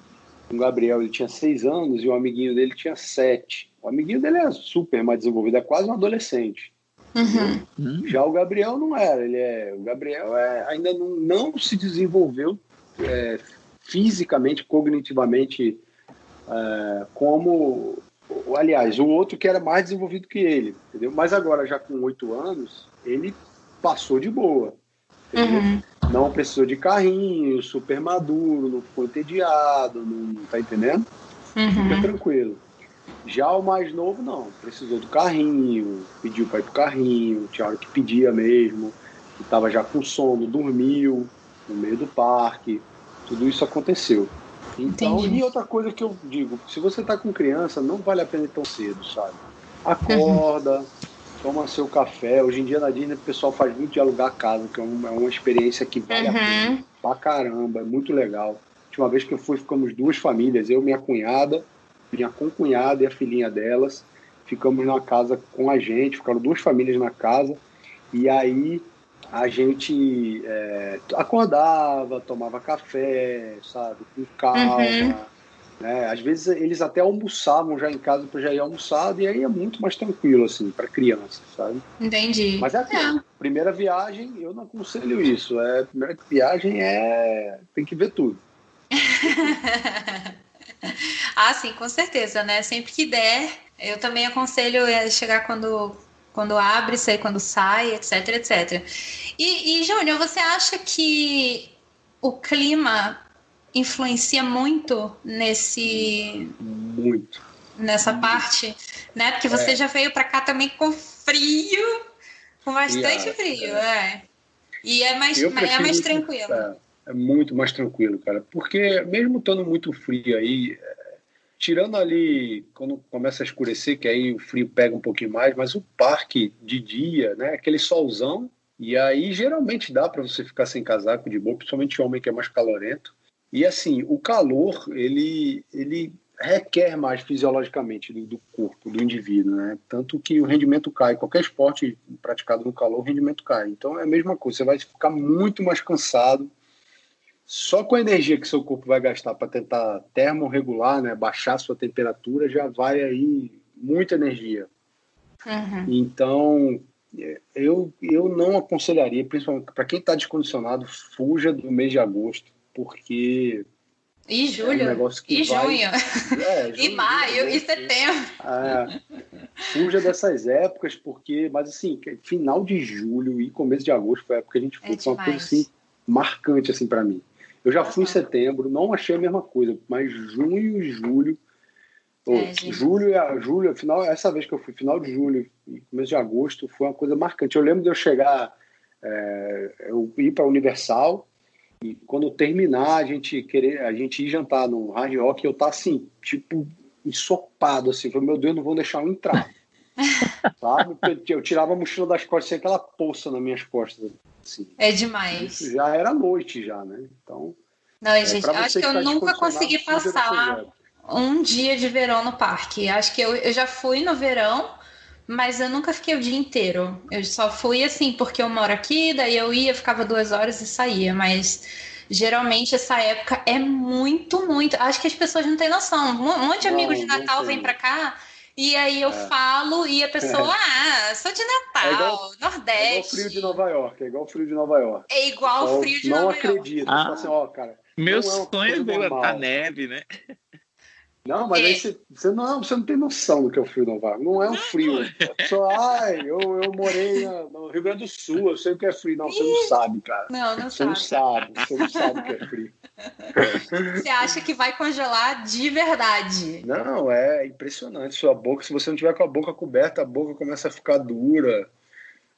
Speaker 5: o Gabriel, ele tinha seis anos e o amiguinho dele tinha sete. O amiguinho dele é super mais desenvolvido, é quase um adolescente. Uhum. Já o Gabriel não era, ele é, o Gabriel é, ainda não, não se desenvolveu é, fisicamente, cognitivamente, é, como. Aliás, o outro que era mais desenvolvido que ele, entendeu? Mas agora, já com oito anos, ele passou de boa. Uhum. Não precisou de carrinho, super maduro, não ficou entediado, não tá entendendo? Uhum. Fica tranquilo. Já o mais novo, não. Precisou do carrinho, pediu para ir pro carrinho, tinha hora que pedia mesmo, estava já com sono, dormiu no meio do parque. Tudo isso aconteceu. Então, Entendi. e outra coisa que eu digo, se você está com criança, não vale a pena ir tão cedo, sabe? Acorda, uhum. toma seu café. Hoje em dia na Disney o pessoal faz muito de alugar casa, que é uma, é uma experiência que vale uhum. a pena pra caramba, é muito legal. Última vez que eu fui, ficamos duas famílias, eu, minha cunhada, minha concunhada e a filhinha delas. Ficamos na casa com a gente, ficaram duas famílias na casa. E aí a gente é, acordava, tomava café, sabe, com calma. Uhum. Né? Às vezes eles até almoçavam já em casa para já ir almoçado e aí é muito mais tranquilo assim para criança, sabe?
Speaker 1: Entendi.
Speaker 5: Mas é, é. primeira viagem eu não aconselho isso. É primeira viagem é tem que ver tudo. <laughs>
Speaker 1: ah, sim, com certeza, né? Sempre que der, eu também aconselho chegar quando quando abre, sair quando sai, etc, etc. E, e Júnior, você acha que o clima influencia muito nesse
Speaker 5: muito
Speaker 1: nessa muito. parte, né? Porque você é. já veio para cá também com frio, com bastante frio, é. é. E é mais é mais tranquilo.
Speaker 5: É, é muito mais tranquilo, cara. Porque mesmo estando muito frio aí, tirando ali quando começa a escurecer, que aí o frio pega um pouquinho mais, mas o parque de dia, né, aquele solzão, e aí geralmente dá para você ficar sem casaco de boa, principalmente homem que é mais calorento. E assim, o calor, ele ele requer mais fisiologicamente do, do corpo do indivíduo, né? Tanto que o rendimento cai, qualquer esporte praticado no calor, o rendimento cai. Então é a mesma coisa, você vai ficar muito mais cansado, só com a energia que seu corpo vai gastar para tentar termorregular, né, baixar sua temperatura, já vai aí muita energia. Uhum. Então, eu, eu não aconselharia, principalmente para quem está descondicionado, fuja do mês de agosto, porque.
Speaker 1: E julho, é um e vai... junho, <laughs> é, junho, e maio, e setembro.
Speaker 5: É, fuja dessas épocas, porque, mas assim, final de julho e começo de agosto foi a época que a gente foi, é uma coisa assim marcante assim para mim. Eu já fui em setembro, não achei a mesma coisa, mas junho e julho. É, julho, julho, final, essa vez que eu fui, final de julho e começo de agosto, foi uma coisa marcante. Eu lembro de eu chegar, é, eu ir para Universal e quando terminar a gente querer, a gente ir jantar no Hard Rock, eu tá assim, tipo ensopado assim, falei, meu Deus, não vão deixar eu entrar. <laughs> <laughs> Sabe? Eu tirava a mochila das costas, sem aquela poça nas minhas costas. Assim.
Speaker 1: É demais.
Speaker 5: Isso já era noite já, né? Então.
Speaker 1: Não, é, gente, acho que eu nunca consegui passar um dia de verão no parque. Acho que eu, eu já fui no verão, mas eu nunca fiquei o dia inteiro. Eu só fui assim, porque eu moro aqui, daí eu ia, ficava duas horas e saía, mas geralmente essa época é muito, muito. Acho que as pessoas não têm noção. Um monte de amigos de Natal vem para cá e aí eu é. falo e a pessoa, é. <laughs> ah, sou de Natal, é igual, Nordeste. É
Speaker 5: igual o frio de Nova York, é igual o frio de Nova York.
Speaker 1: É igual o frio de
Speaker 5: Nova
Speaker 1: York.
Speaker 5: Não acredito. Ah. Assim, ó, cara,
Speaker 3: Meu é sonho é ver a neve, né?
Speaker 5: Não, mas é. aí você, você, não, você não tem noção do que é o frio Nova York. Não é um frio. Só, ai, eu, eu morei no Rio Grande do Sul, eu sei o que é frio. Não, você não sabe, cara.
Speaker 1: Não, não
Speaker 5: você
Speaker 1: sabe.
Speaker 5: Você não sabe, você não sabe o que é frio. <laughs>
Speaker 1: Você acha que vai congelar de verdade?
Speaker 5: Não, é impressionante. Sua boca, se você não tiver com a boca coberta, a boca começa a ficar dura.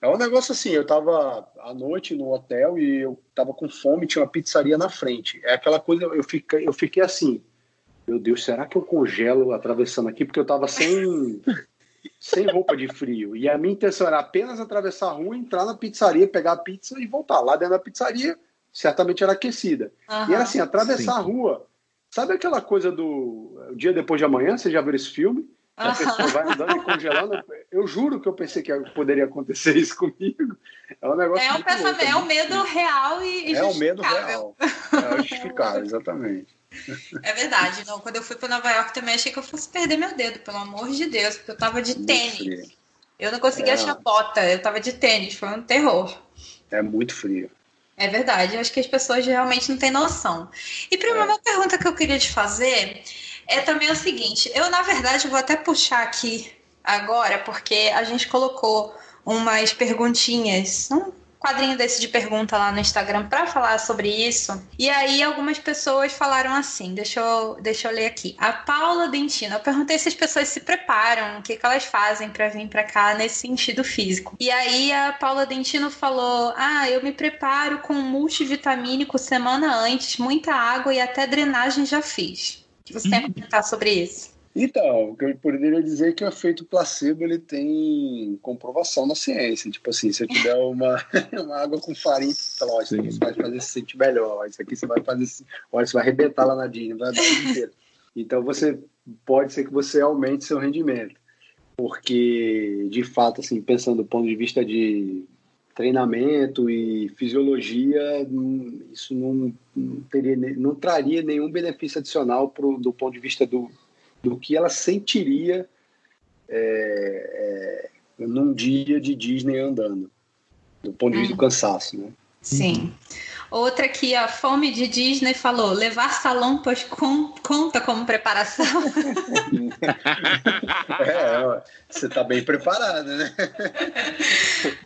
Speaker 5: É um negócio assim, eu tava à noite no hotel e eu tava com fome, tinha uma pizzaria na frente. É aquela coisa, eu fiquei, eu fiquei assim, meu Deus, será que eu congelo atravessando aqui? Porque eu tava sem, <laughs> sem roupa de frio. E a minha intenção era apenas atravessar a rua, entrar na pizzaria, pegar a pizza e voltar. Lá dentro da pizzaria, certamente era aquecida. Uhum. E era assim, atravessar Sim. a rua. Sabe aquela coisa do o dia depois de amanhã? Você já viu esse filme? A pessoa vai andando e congelando. Eu juro que eu pensei que poderia acontecer isso comigo. É um negócio.
Speaker 1: É um pensamento, é um medo real e,
Speaker 5: É um medo real. É justificável, <laughs> exatamente.
Speaker 1: É verdade. Não, quando eu fui para Nova York também achei que eu fosse perder meu dedo, pelo amor de Deus, porque eu tava de muito tênis. Frio. Eu não conseguia é. achar bota, eu tava de tênis, foi um terror.
Speaker 5: É muito frio.
Speaker 1: É verdade, acho que as pessoas realmente não têm noção. E primeiro, é. uma pergunta que eu queria te fazer é também o seguinte: eu, na verdade, vou até puxar aqui agora, porque a gente colocou umas perguntinhas, um quadrinho desse de pergunta lá no Instagram para falar sobre isso. E aí algumas pessoas falaram assim, deixa eu, deixa eu ler aqui. A Paula Dentino, eu perguntei se as pessoas se preparam, o que, que elas fazem para vir para cá nesse sentido físico. E aí a Paula Dentino falou: "Ah, eu me preparo com multivitamínico semana antes, muita água e até drenagem já fiz." O que você tem a comentar sobre isso?
Speaker 5: Então, o que eu poderia dizer é que o efeito placebo ele tem comprovação na ciência. Tipo assim, se eu tiver uma, <laughs> uma água com farinha, fala, ó, isso aqui você vai fazer se sentir melhor, isso aqui você vai fazer, olha, você vai arrebentar lá na Disney, vai dar inteiro. Então você pode ser que você aumente seu rendimento. Porque, de fato, assim, pensando do ponto de vista de treinamento e fisiologia, isso não, não, teria, não traria nenhum benefício adicional pro, do ponto de vista do, do que ela sentiria é, é, num dia de Disney andando, do ponto de vista do uhum. cansaço, né?
Speaker 1: Sim. Outra que a fome de Disney falou: levar salompas com, conta como preparação. <laughs>
Speaker 5: é, você está bem preparada, né?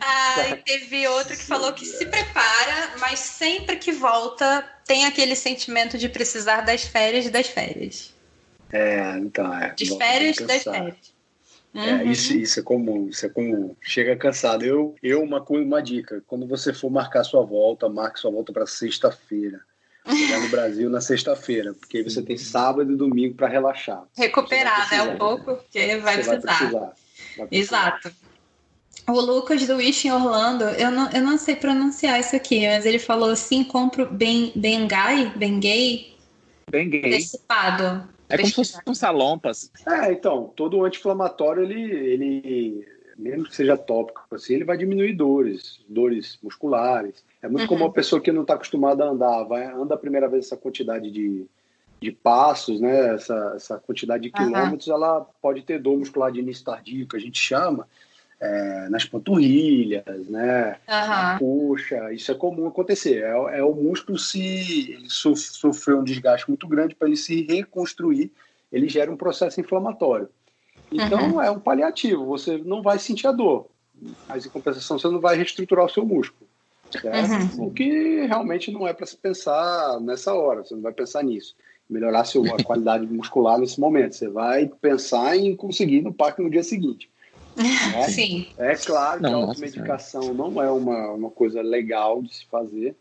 Speaker 1: ah, e teve outro que falou que se prepara, mas sempre que volta tem aquele sentimento de precisar das férias das férias.
Speaker 5: É, então, é.
Speaker 1: De férias das férias.
Speaker 5: É, uhum. É, isso, isso é comum, isso é comum. Chega cansado. Eu, eu uma, uma dica: quando você for marcar sua volta, marque sua volta para sexta-feira. Chegar no Brasil na sexta-feira, porque aí você tem sábado e domingo para relaxar.
Speaker 1: Recuperar, né? Um pouco, porque vai precisar. vai precisar. Vai precisar. Exato. O Lucas do Wish em Orlando, eu não, eu não sei pronunciar isso aqui, mas ele falou assim: compro ben, Bengai, Bengay,
Speaker 3: Bengay.
Speaker 1: Antecipado.
Speaker 3: É como se fosse um salompas.
Speaker 5: É, então, todo anti-inflamatório, ele, ele, mesmo que seja tópico, assim, ele vai diminuir dores, dores musculares. É muito uhum. como uma pessoa que não está acostumada a andar, vai, anda a primeira vez essa quantidade de, de passos, né, essa, essa quantidade de quilômetros, uhum. ela pode ter dor muscular de início tardio, que a gente chama, é, nas panturrilhas, né, uhum. coxa, isso é comum acontecer. É, é o músculo se ele sofreu um desgaste muito grande para ele se reconstruir, ele gera um processo inflamatório. Então uhum. é um paliativo, você não vai sentir a dor, mas em compensação você não vai reestruturar o seu músculo. Uhum. O que realmente não é para se pensar nessa hora, você não vai pensar nisso. Melhorar a sua qualidade <laughs> muscular nesse momento. Você vai pensar em conseguir no parque no dia seguinte.
Speaker 1: Né? Sim.
Speaker 5: É claro que não, a automedicação não é uma, uma coisa legal de se fazer,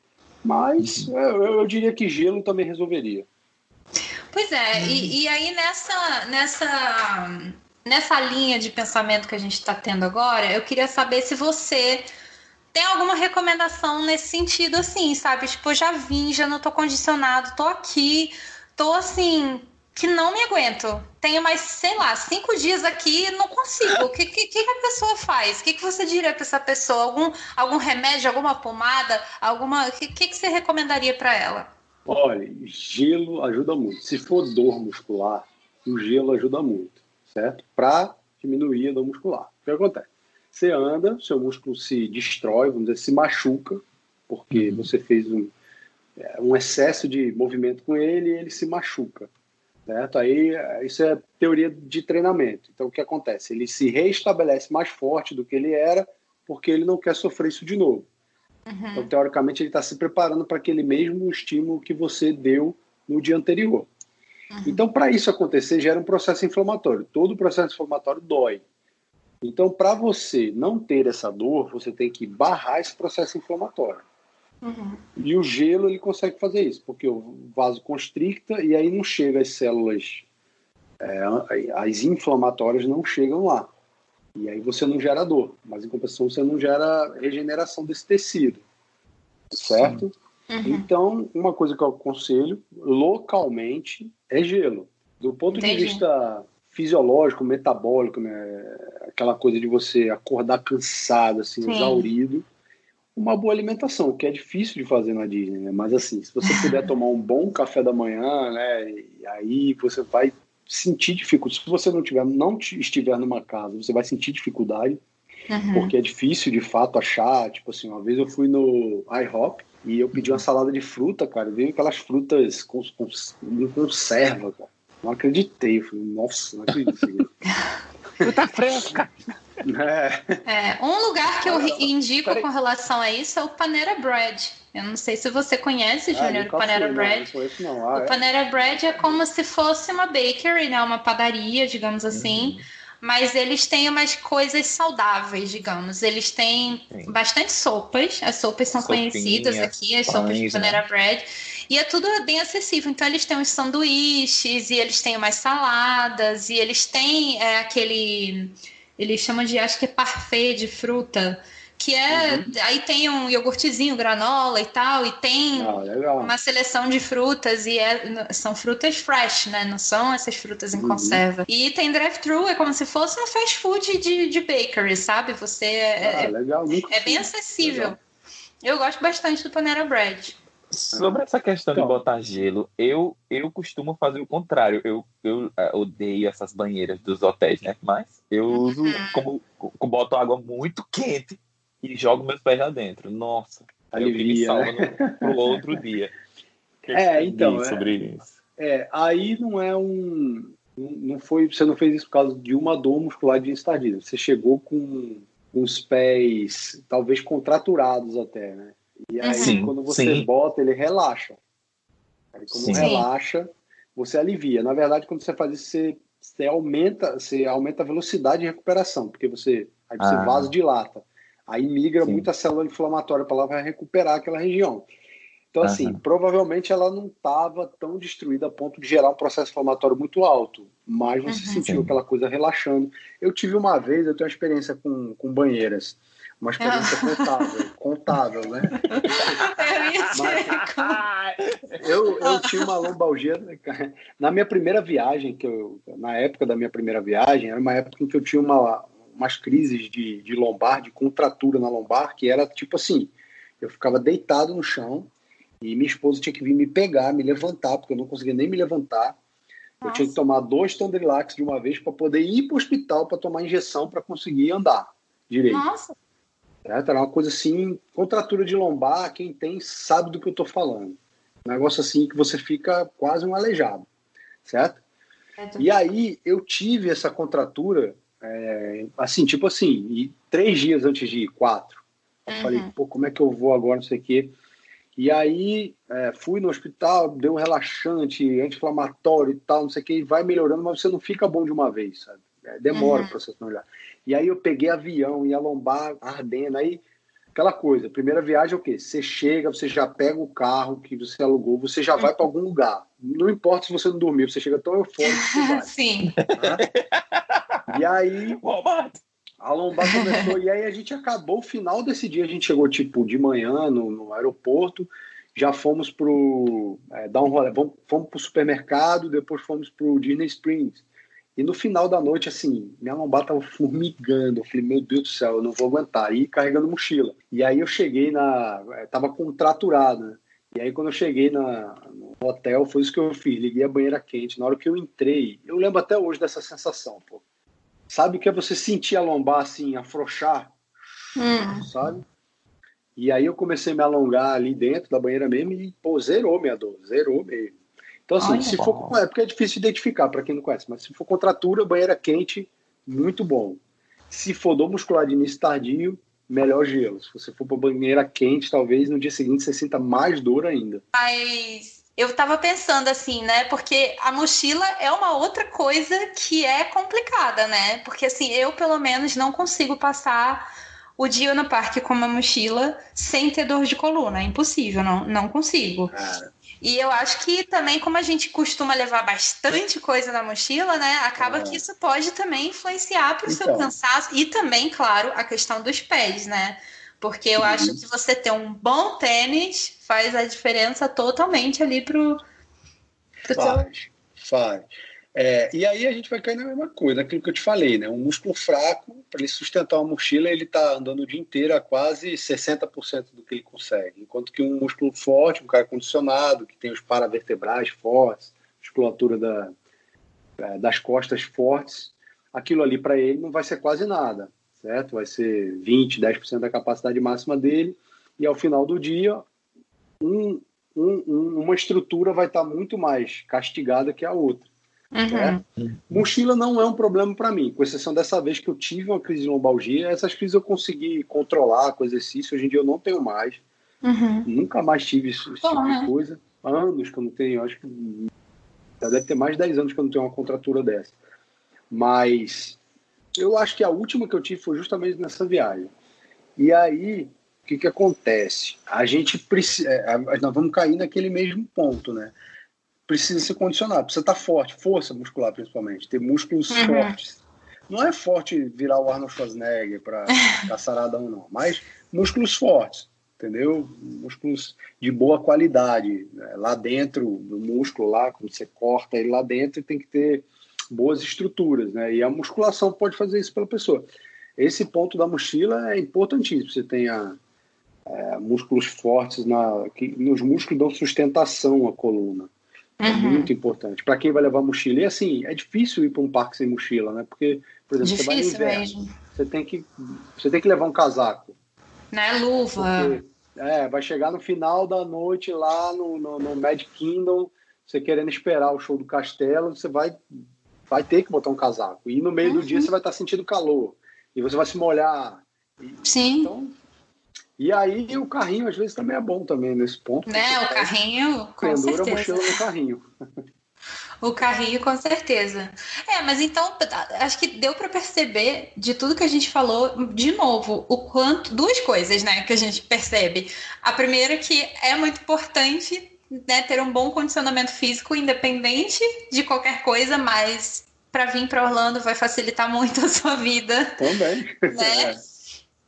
Speaker 5: mas uhum. eu, eu diria que gelo também resolveria.
Speaker 1: Pois é, uhum. e, e, aí nessa, nessa, nessa linha de pensamento que a gente está tendo agora, eu queria saber se você tem alguma recomendação nesse sentido, assim, sabe? Tipo, eu já vim, já não tô condicionado, tô aqui, tô assim, que não me aguento. Tenho mais, sei lá, cinco dias aqui não consigo. O que, que, que a pessoa faz? O que, que você diria para essa pessoa? Algum, algum remédio, alguma pomada? Alguma. O que, que, que você recomendaria para ela?
Speaker 5: Olha, gelo ajuda muito. Se for dor muscular, o gelo ajuda muito, certo? Para diminuir a dor muscular. O que acontece? Você anda, seu músculo se destrói, vamos dizer, se machuca, porque uhum. você fez um, é, um excesso de movimento com ele e ele se machuca. Certo? Aí, isso é teoria de treinamento. Então, o que acontece? Ele se reestabelece mais forte do que ele era, porque ele não quer sofrer isso de novo. Uhum. Então, teoricamente, ele está se preparando para aquele mesmo estímulo que você deu no dia anterior. Uhum. Então, para isso acontecer, gera um processo inflamatório. Todo processo inflamatório dói. Então, para você não ter essa dor, você tem que barrar esse processo inflamatório. Uhum. E o gelo ele consegue fazer isso, porque o vaso constricta e aí não chega as células, é, as inflamatórias não chegam lá. E aí você não gera dor, mas em compensação você não gera regeneração desse tecido, certo? Uhum. Então, uma coisa que eu aconselho localmente é gelo. Do ponto Entendi. de vista fisiológico, metabólico, né? aquela coisa de você acordar cansado, assim, Sim. exaurido, uma boa alimentação, o que é difícil de fazer na Disney, né? Mas assim, se você puder <laughs> tomar um bom café da manhã, né? E aí você vai sentir dificuldade. Se você não tiver, não estiver numa casa, você vai sentir dificuldade, uhum. porque é difícil de fato achar. Tipo assim, uma vez eu fui no iHop e eu pedi uma salada de fruta, cara. Veio aquelas frutas com, com, com conserva, cara. Não acreditei. Eu falei, nossa, não acredito. <laughs>
Speaker 2: Fruta fresca.
Speaker 1: É. é. um lugar que eu indico com relação a isso é o Panera Bread. Eu não sei se você conhece, ah, Júnior, o Panera fui, Bread. Não, não. Ah, o é? Panera Bread é como se fosse uma bakery, né? Uma padaria, digamos assim. Uhum. Mas eles têm umas coisas saudáveis, digamos. Eles têm Sim. bastante sopas. As sopas são Sopinha, conhecidas aqui, as sopas de Panera né? Bread. E é tudo bem acessível. Então, eles têm uns sanduíches, e eles têm umas saladas, e eles têm é, aquele. Eles chamam de, acho que é parfait de fruta que é uhum. aí tem um iogurtezinho, granola e tal, e tem ah, uma seleção de frutas e é, são frutas fresh, né? Não são essas frutas em uhum. conserva. E tem drive-thru, é como se fosse um fast food de, de bakery, sabe? Você é,
Speaker 5: ah, é legal,
Speaker 1: é bem acessível. Legal. Eu gosto bastante do Panera Bread.
Speaker 3: Sobre essa questão então, de botar gelo, eu, eu costumo fazer o contrário. Eu, eu uh, odeio essas banheiras dos hotéis, né? Mas eu uso uhum. como, como boto água muito quente e jogo meus pés lá dentro. Nossa, alivia, eu me né? pro outro dia.
Speaker 5: Que <laughs> é, então, é, sobre isso. É, aí não é um não foi, você não fez isso por causa de uma dor muscular de estardida. Você chegou com, com os pés talvez contraturados até, né? E aí sim, quando você sim. bota, ele relaxa. Aí quando sim. relaxa, você alivia. Na verdade, quando você faz isso, você, você aumenta, você aumenta a velocidade de recuperação, porque você aí você ah. vasodilata. Aí migra Sim. muita célula inflamatória para lá para recuperar aquela região. Então, uhum. assim, provavelmente ela não estava tão destruída a ponto de gerar um processo inflamatório muito alto, mas você uhum. sentiu Sim. aquela coisa relaxando. Eu tive uma vez, eu tenho uma experiência com, com banheiras, uma experiência contável, contável, né? <laughs> <laughs> eu, eu tinha uma lombalgia. Na minha primeira viagem, que eu, na época da minha primeira viagem, era uma época em que eu tinha uma, umas crises de, de lombar, de contratura na lombar, que era tipo assim: eu ficava deitado no chão e minha esposa tinha que vir me pegar, me levantar, porque eu não conseguia nem me levantar. Nossa. Eu tinha que tomar dois Tandrilax de uma vez para poder ir para o hospital para tomar injeção para conseguir andar direito. Nossa! Certo? Era uma coisa assim, contratura de lombar, quem tem sabe do que eu estou falando. Um negócio assim que você fica quase um aleijado, certo? É e aí eu tive essa contratura é, assim, tipo assim, e três dias antes de ir, quatro, Eu falei, pô, como é que eu vou agora, não sei o quê. E aí é, fui no hospital, deu um relaxante, anti-inflamatório e tal, não sei o que, e vai melhorando, mas você não fica bom de uma vez, sabe? Demora uhum. para você não olhar. E aí eu peguei avião, ia lombar ardendo, aí aquela coisa, primeira viagem é o quê? Você chega, você já pega o carro que você alugou, você já vai para algum lugar. Não importa se você não dormiu, você chega tão eufórico que
Speaker 1: vai. <laughs> Sim.
Speaker 5: Né? E aí a lombar começou, e aí a gente acabou o final desse dia, a gente chegou tipo de manhã no, no aeroporto, já fomos pro é, dar um rolê, fomos, fomos pro supermercado, depois fomos pro Disney Springs. E no final da noite, assim, minha lombar tava formigando. Eu falei, meu Deus do céu, eu não vou aguentar. E carregando mochila. E aí eu cheguei na. É, tava contraturado, né? E aí quando eu cheguei na, no hotel, foi isso que eu fiz. Liguei a banheira quente. Na hora que eu entrei, eu lembro até hoje dessa sensação, pô. Sabe o que é você sentir a lombar assim, afrouxar? Hum. Sabe? E aí eu comecei a me alongar ali dentro da banheira mesmo e, pô, zerou minha dor, zerou mesmo. Então, assim, Olha, se for. É porque é difícil identificar para quem não conhece, mas se for contratura, banheira quente, muito bom. Se for dor muscular de início tardio, melhor gelo. Se você for para banheira quente, talvez no dia seguinte você sinta mais dor ainda.
Speaker 1: Mas eu tava pensando assim, né? Porque a mochila é uma outra coisa que é complicada, né? Porque assim, eu pelo menos não consigo passar o dia no parque com uma mochila sem ter dor de coluna. É impossível, não, não consigo. Cara. E eu acho que também, como a gente costuma levar bastante coisa na mochila, né? Acaba é. que isso pode também influenciar para o então. seu cansaço. E também, claro, a questão dos pés, né? Porque eu acho que você ter um bom tênis faz a diferença totalmente ali pro,
Speaker 5: pro faz, teu... faz. É, e aí a gente vai cair na mesma coisa, aquilo que eu te falei, né? Um músculo fraco, para ele sustentar uma mochila, ele está andando o dia inteiro a quase 60% do que ele consegue. Enquanto que um músculo forte, um cara condicionado, que tem os paravertebrais fortes, musculatura da, é, das costas fortes, aquilo ali para ele não vai ser quase nada, certo? Vai ser 20, 10% da capacidade máxima dele, e ao final do dia, um, um, uma estrutura vai estar tá muito mais castigada que a outra. Uhum. Né? Mochila não é um problema para mim, com exceção dessa vez que eu tive uma crise de lombalgia. Essas crises eu consegui controlar com exercício, hoje em dia eu não tenho mais. Uhum. Nunca mais tive esse, esse tipo de coisa. Há anos que eu não tenho, acho que já deve ter mais de 10 anos que eu não tenho uma contratura dessa. Mas eu acho que a última que eu tive foi justamente nessa viagem. E aí, o que, que acontece? A gente precisa. É, nós vamos cair naquele mesmo ponto, né? Precisa ser condicionado, precisa estar forte, força muscular principalmente, ter músculos uhum. fortes. Não é forte virar o Arnold Schwarzenegger para <laughs> caçaradão, não, mas músculos fortes, entendeu? Músculos de boa qualidade. Né? Lá dentro do músculo, lá, quando você corta ele lá dentro, tem que ter boas estruturas, né? E a musculação pode fazer isso pela pessoa. Esse ponto da mochila é importantíssimo. Você tenha é, músculos fortes, na, que, nos músculos dão sustentação à coluna. É uhum. muito importante. Para quem vai levar mochila. E assim, é difícil ir para um parque sem mochila, né? Porque, por exemplo, difícil você vai no inverno, mesmo. Você tem, que, você tem que levar um casaco.
Speaker 1: Né? Luva.
Speaker 5: Porque, é, vai chegar no final da noite lá no, no, no Magic Kingdom, você querendo esperar o show do castelo, você vai, vai ter que botar um casaco. E no meio uhum. do dia você vai estar sentindo calor. E você vai se molhar.
Speaker 1: E, Sim. Então,
Speaker 5: e aí o carrinho às vezes também é bom também nesse ponto.
Speaker 1: Né, o carrinho, com pendura certeza.
Speaker 5: mochila no carrinho.
Speaker 1: O carrinho, com certeza. É, mas então, acho que deu para perceber de tudo que a gente falou, de novo, o quanto. Duas coisas, né, que a gente percebe. A primeira é que é muito importante né, ter um bom condicionamento físico, independente de qualquer coisa, mas para vir para Orlando vai facilitar muito a sua vida.
Speaker 5: Também.
Speaker 1: Né? <laughs> É.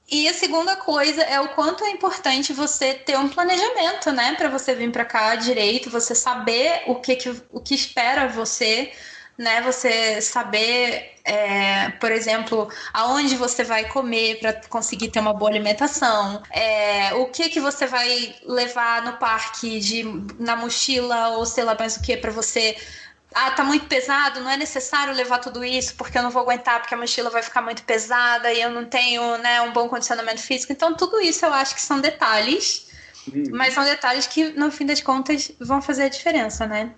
Speaker 1: E a segunda coisa é o quanto é importante você ter um planejamento, né, para você vir para cá direito, você saber o que, que, o que espera você, né, você saber, é, por exemplo, aonde você vai comer para conseguir ter uma boa alimentação, é, o que que você vai levar no parque de na mochila ou sei lá mais o que para você ah, tá muito pesado, não é necessário levar tudo isso porque eu não vou aguentar, porque a mochila vai ficar muito pesada e eu não tenho né, um bom condicionamento físico. Então, tudo isso eu acho que são detalhes, uhum. mas são detalhes que, no fim das contas, vão fazer a diferença, né?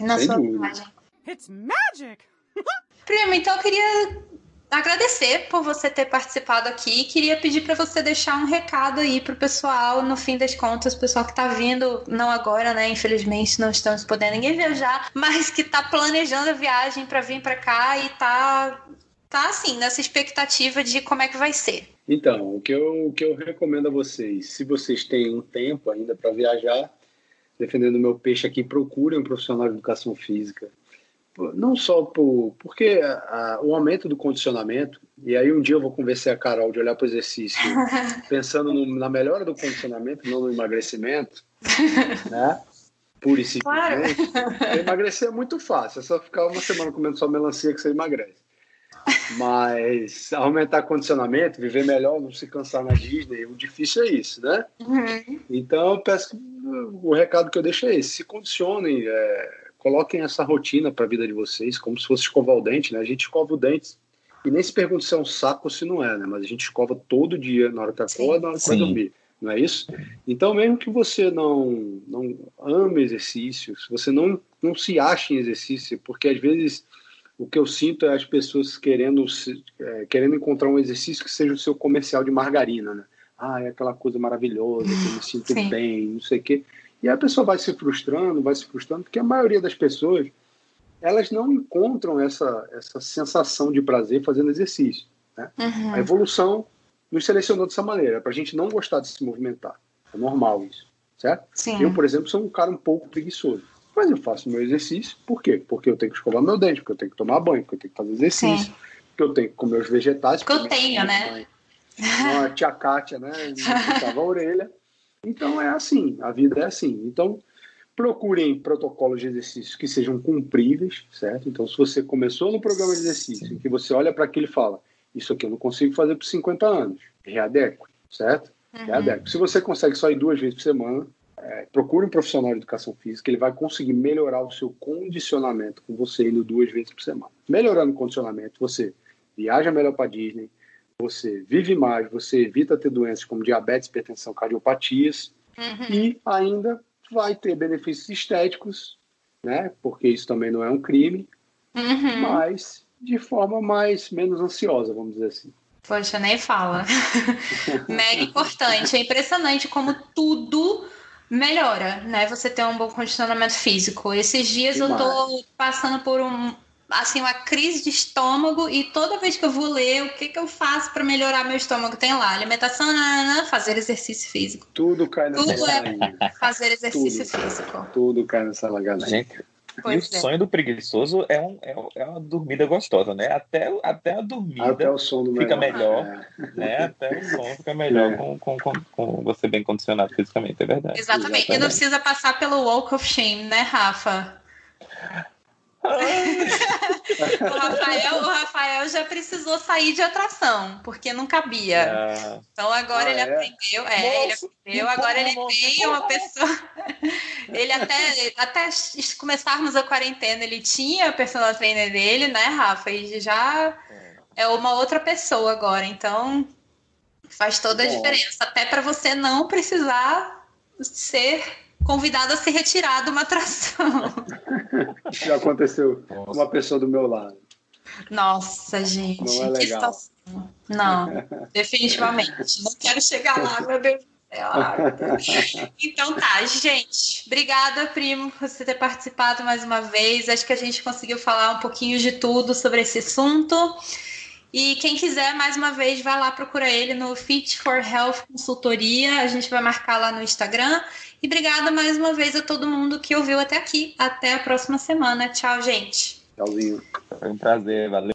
Speaker 1: Na Sem sua viagem. It's magic! <laughs> Prima, então eu queria agradecer por você ter participado aqui. Queria pedir para você deixar um recado aí pro pessoal, no fim das contas, o pessoal que tá vindo, não agora, né? Infelizmente não estamos podendo ninguém viajar, <laughs> mas que tá planejando a viagem para vir para cá e tá tá assim, nessa expectativa de como é que vai ser.
Speaker 5: Então, o que eu, o que eu recomendo a vocês, se vocês têm um tempo ainda para viajar, defendendo meu peixe aqui, procurem um profissional de educação física não só por, porque a, a, o aumento do condicionamento, e aí um dia eu vou convencer a Carol de olhar para o exercício <laughs> pensando no, na melhora do condicionamento, não no emagrecimento, <laughs> né? Pura e simplesmente. Claro. Emagrecer é muito fácil, é só ficar uma semana comendo só melancia que você emagrece. Mas aumentar condicionamento, viver melhor, não se cansar na Disney, o difícil é isso, né? Uhum. Então, eu peço que, o recado que eu deixo é esse: se condicionem, é, coloquem essa rotina para a vida de vocês, como se fosse escovar o dente, né? A gente escova o dente e nem se pergunta se é um saco ou se não é, né? Mas a gente escova todo dia, na hora que acorda, na hora que vai dormir, não é isso? Então, mesmo que você não, não ame exercício, se você não, não se ache em exercício, porque às vezes o que eu sinto é as pessoas querendo, é, querendo encontrar um exercício que seja o seu comercial de margarina, né? Ah, é aquela coisa maravilhosa, que eu me sinto Sim. bem, não sei o quê. E a pessoa vai se frustrando, vai se frustrando, porque a maioria das pessoas elas não encontram essa, essa sensação de prazer fazendo exercício. Né? Uhum. A evolução nos selecionou dessa maneira, para a gente não gostar de se movimentar. É normal isso, certo? Sim. Eu, por exemplo, sou um cara um pouco preguiçoso. Mas eu faço meu exercício, por quê? Porque eu tenho que escovar meu dente, porque eu tenho que tomar banho, porque eu tenho que fazer exercício, Sim. porque eu tenho que comer os vegetais.
Speaker 1: Porque eu tenho, né?
Speaker 5: a tia Kátia, né? <laughs> Me a orelha. Então é assim, a vida é assim. Então procurem protocolos de exercício que sejam cumpríveis, certo? Então se você começou no programa de exercício, em que você olha para aquilo e fala, isso aqui eu não consigo fazer por 50 anos, readeque, certo? Uhum. Readeque. Se você consegue só ir duas vezes por semana, é, procure um profissional de educação física, ele vai conseguir melhorar o seu condicionamento com você indo duas vezes por semana. Melhorando o condicionamento, você viaja melhor para Disney, você vive mais, você evita ter doenças como diabetes, hipertensão, cardiopatias uhum. e ainda vai ter benefícios estéticos, né? Porque isso também não é um crime, uhum. mas de forma mais menos ansiosa, vamos dizer assim.
Speaker 1: Poxa, nem fala. <laughs> Mega importante. É impressionante como tudo melhora, né? Você ter um bom condicionamento físico. Esses dias eu tô passando por um, assim, uma crise de estômago e toda vez que eu vou ler o que, que eu faço para melhorar meu estômago, tem lá alimentação, nanana, fazer exercício físico.
Speaker 5: Tudo cai nessa
Speaker 1: Tudo é fazer exercício tudo, físico.
Speaker 5: Tudo cai nessa lagada.
Speaker 3: Gente, Pois e o é. sonho do preguiçoso é, um, é, é, uma dormida gostosa, né? Até, até a dormida
Speaker 5: até o sono
Speaker 3: fica melhor, melhor é. né? Até o sono fica melhor é. com, com, com, com, você bem condicionado fisicamente, é verdade.
Speaker 1: Exatamente. Exatamente. E não precisa passar pelo walk of shame, né, Rafa? O, Rafael, o Rafael já precisou sair de atração, porque não cabia. É. Então agora ah, ele é? aprendeu, é, Nossa, ele aprendeu, agora ele tem uma pessoa. <laughs> ele até, até começarmos a quarentena, ele tinha a personal trainer dele, né, Rafa? E já é uma outra pessoa agora. Então faz toda a diferença. Até para você não precisar ser convidado a se retirar de uma atração. <laughs>
Speaker 5: Já aconteceu com uma pessoa do meu lado.
Speaker 1: Nossa, gente. Não é legal. Não, definitivamente. Não quero chegar lá, meu Deus do céu. Então tá, gente. Obrigada, primo, por você ter participado mais uma vez. Acho que a gente conseguiu falar um pouquinho de tudo sobre esse assunto. E quem quiser, mais uma vez, vai lá, procura ele no Fit for Health Consultoria. A gente vai marcar lá no Instagram. E obrigada mais uma vez a todo mundo que ouviu até aqui. Até a próxima semana. Tchau, gente.
Speaker 5: Tchauzinho.
Speaker 3: Foi um prazer, valeu.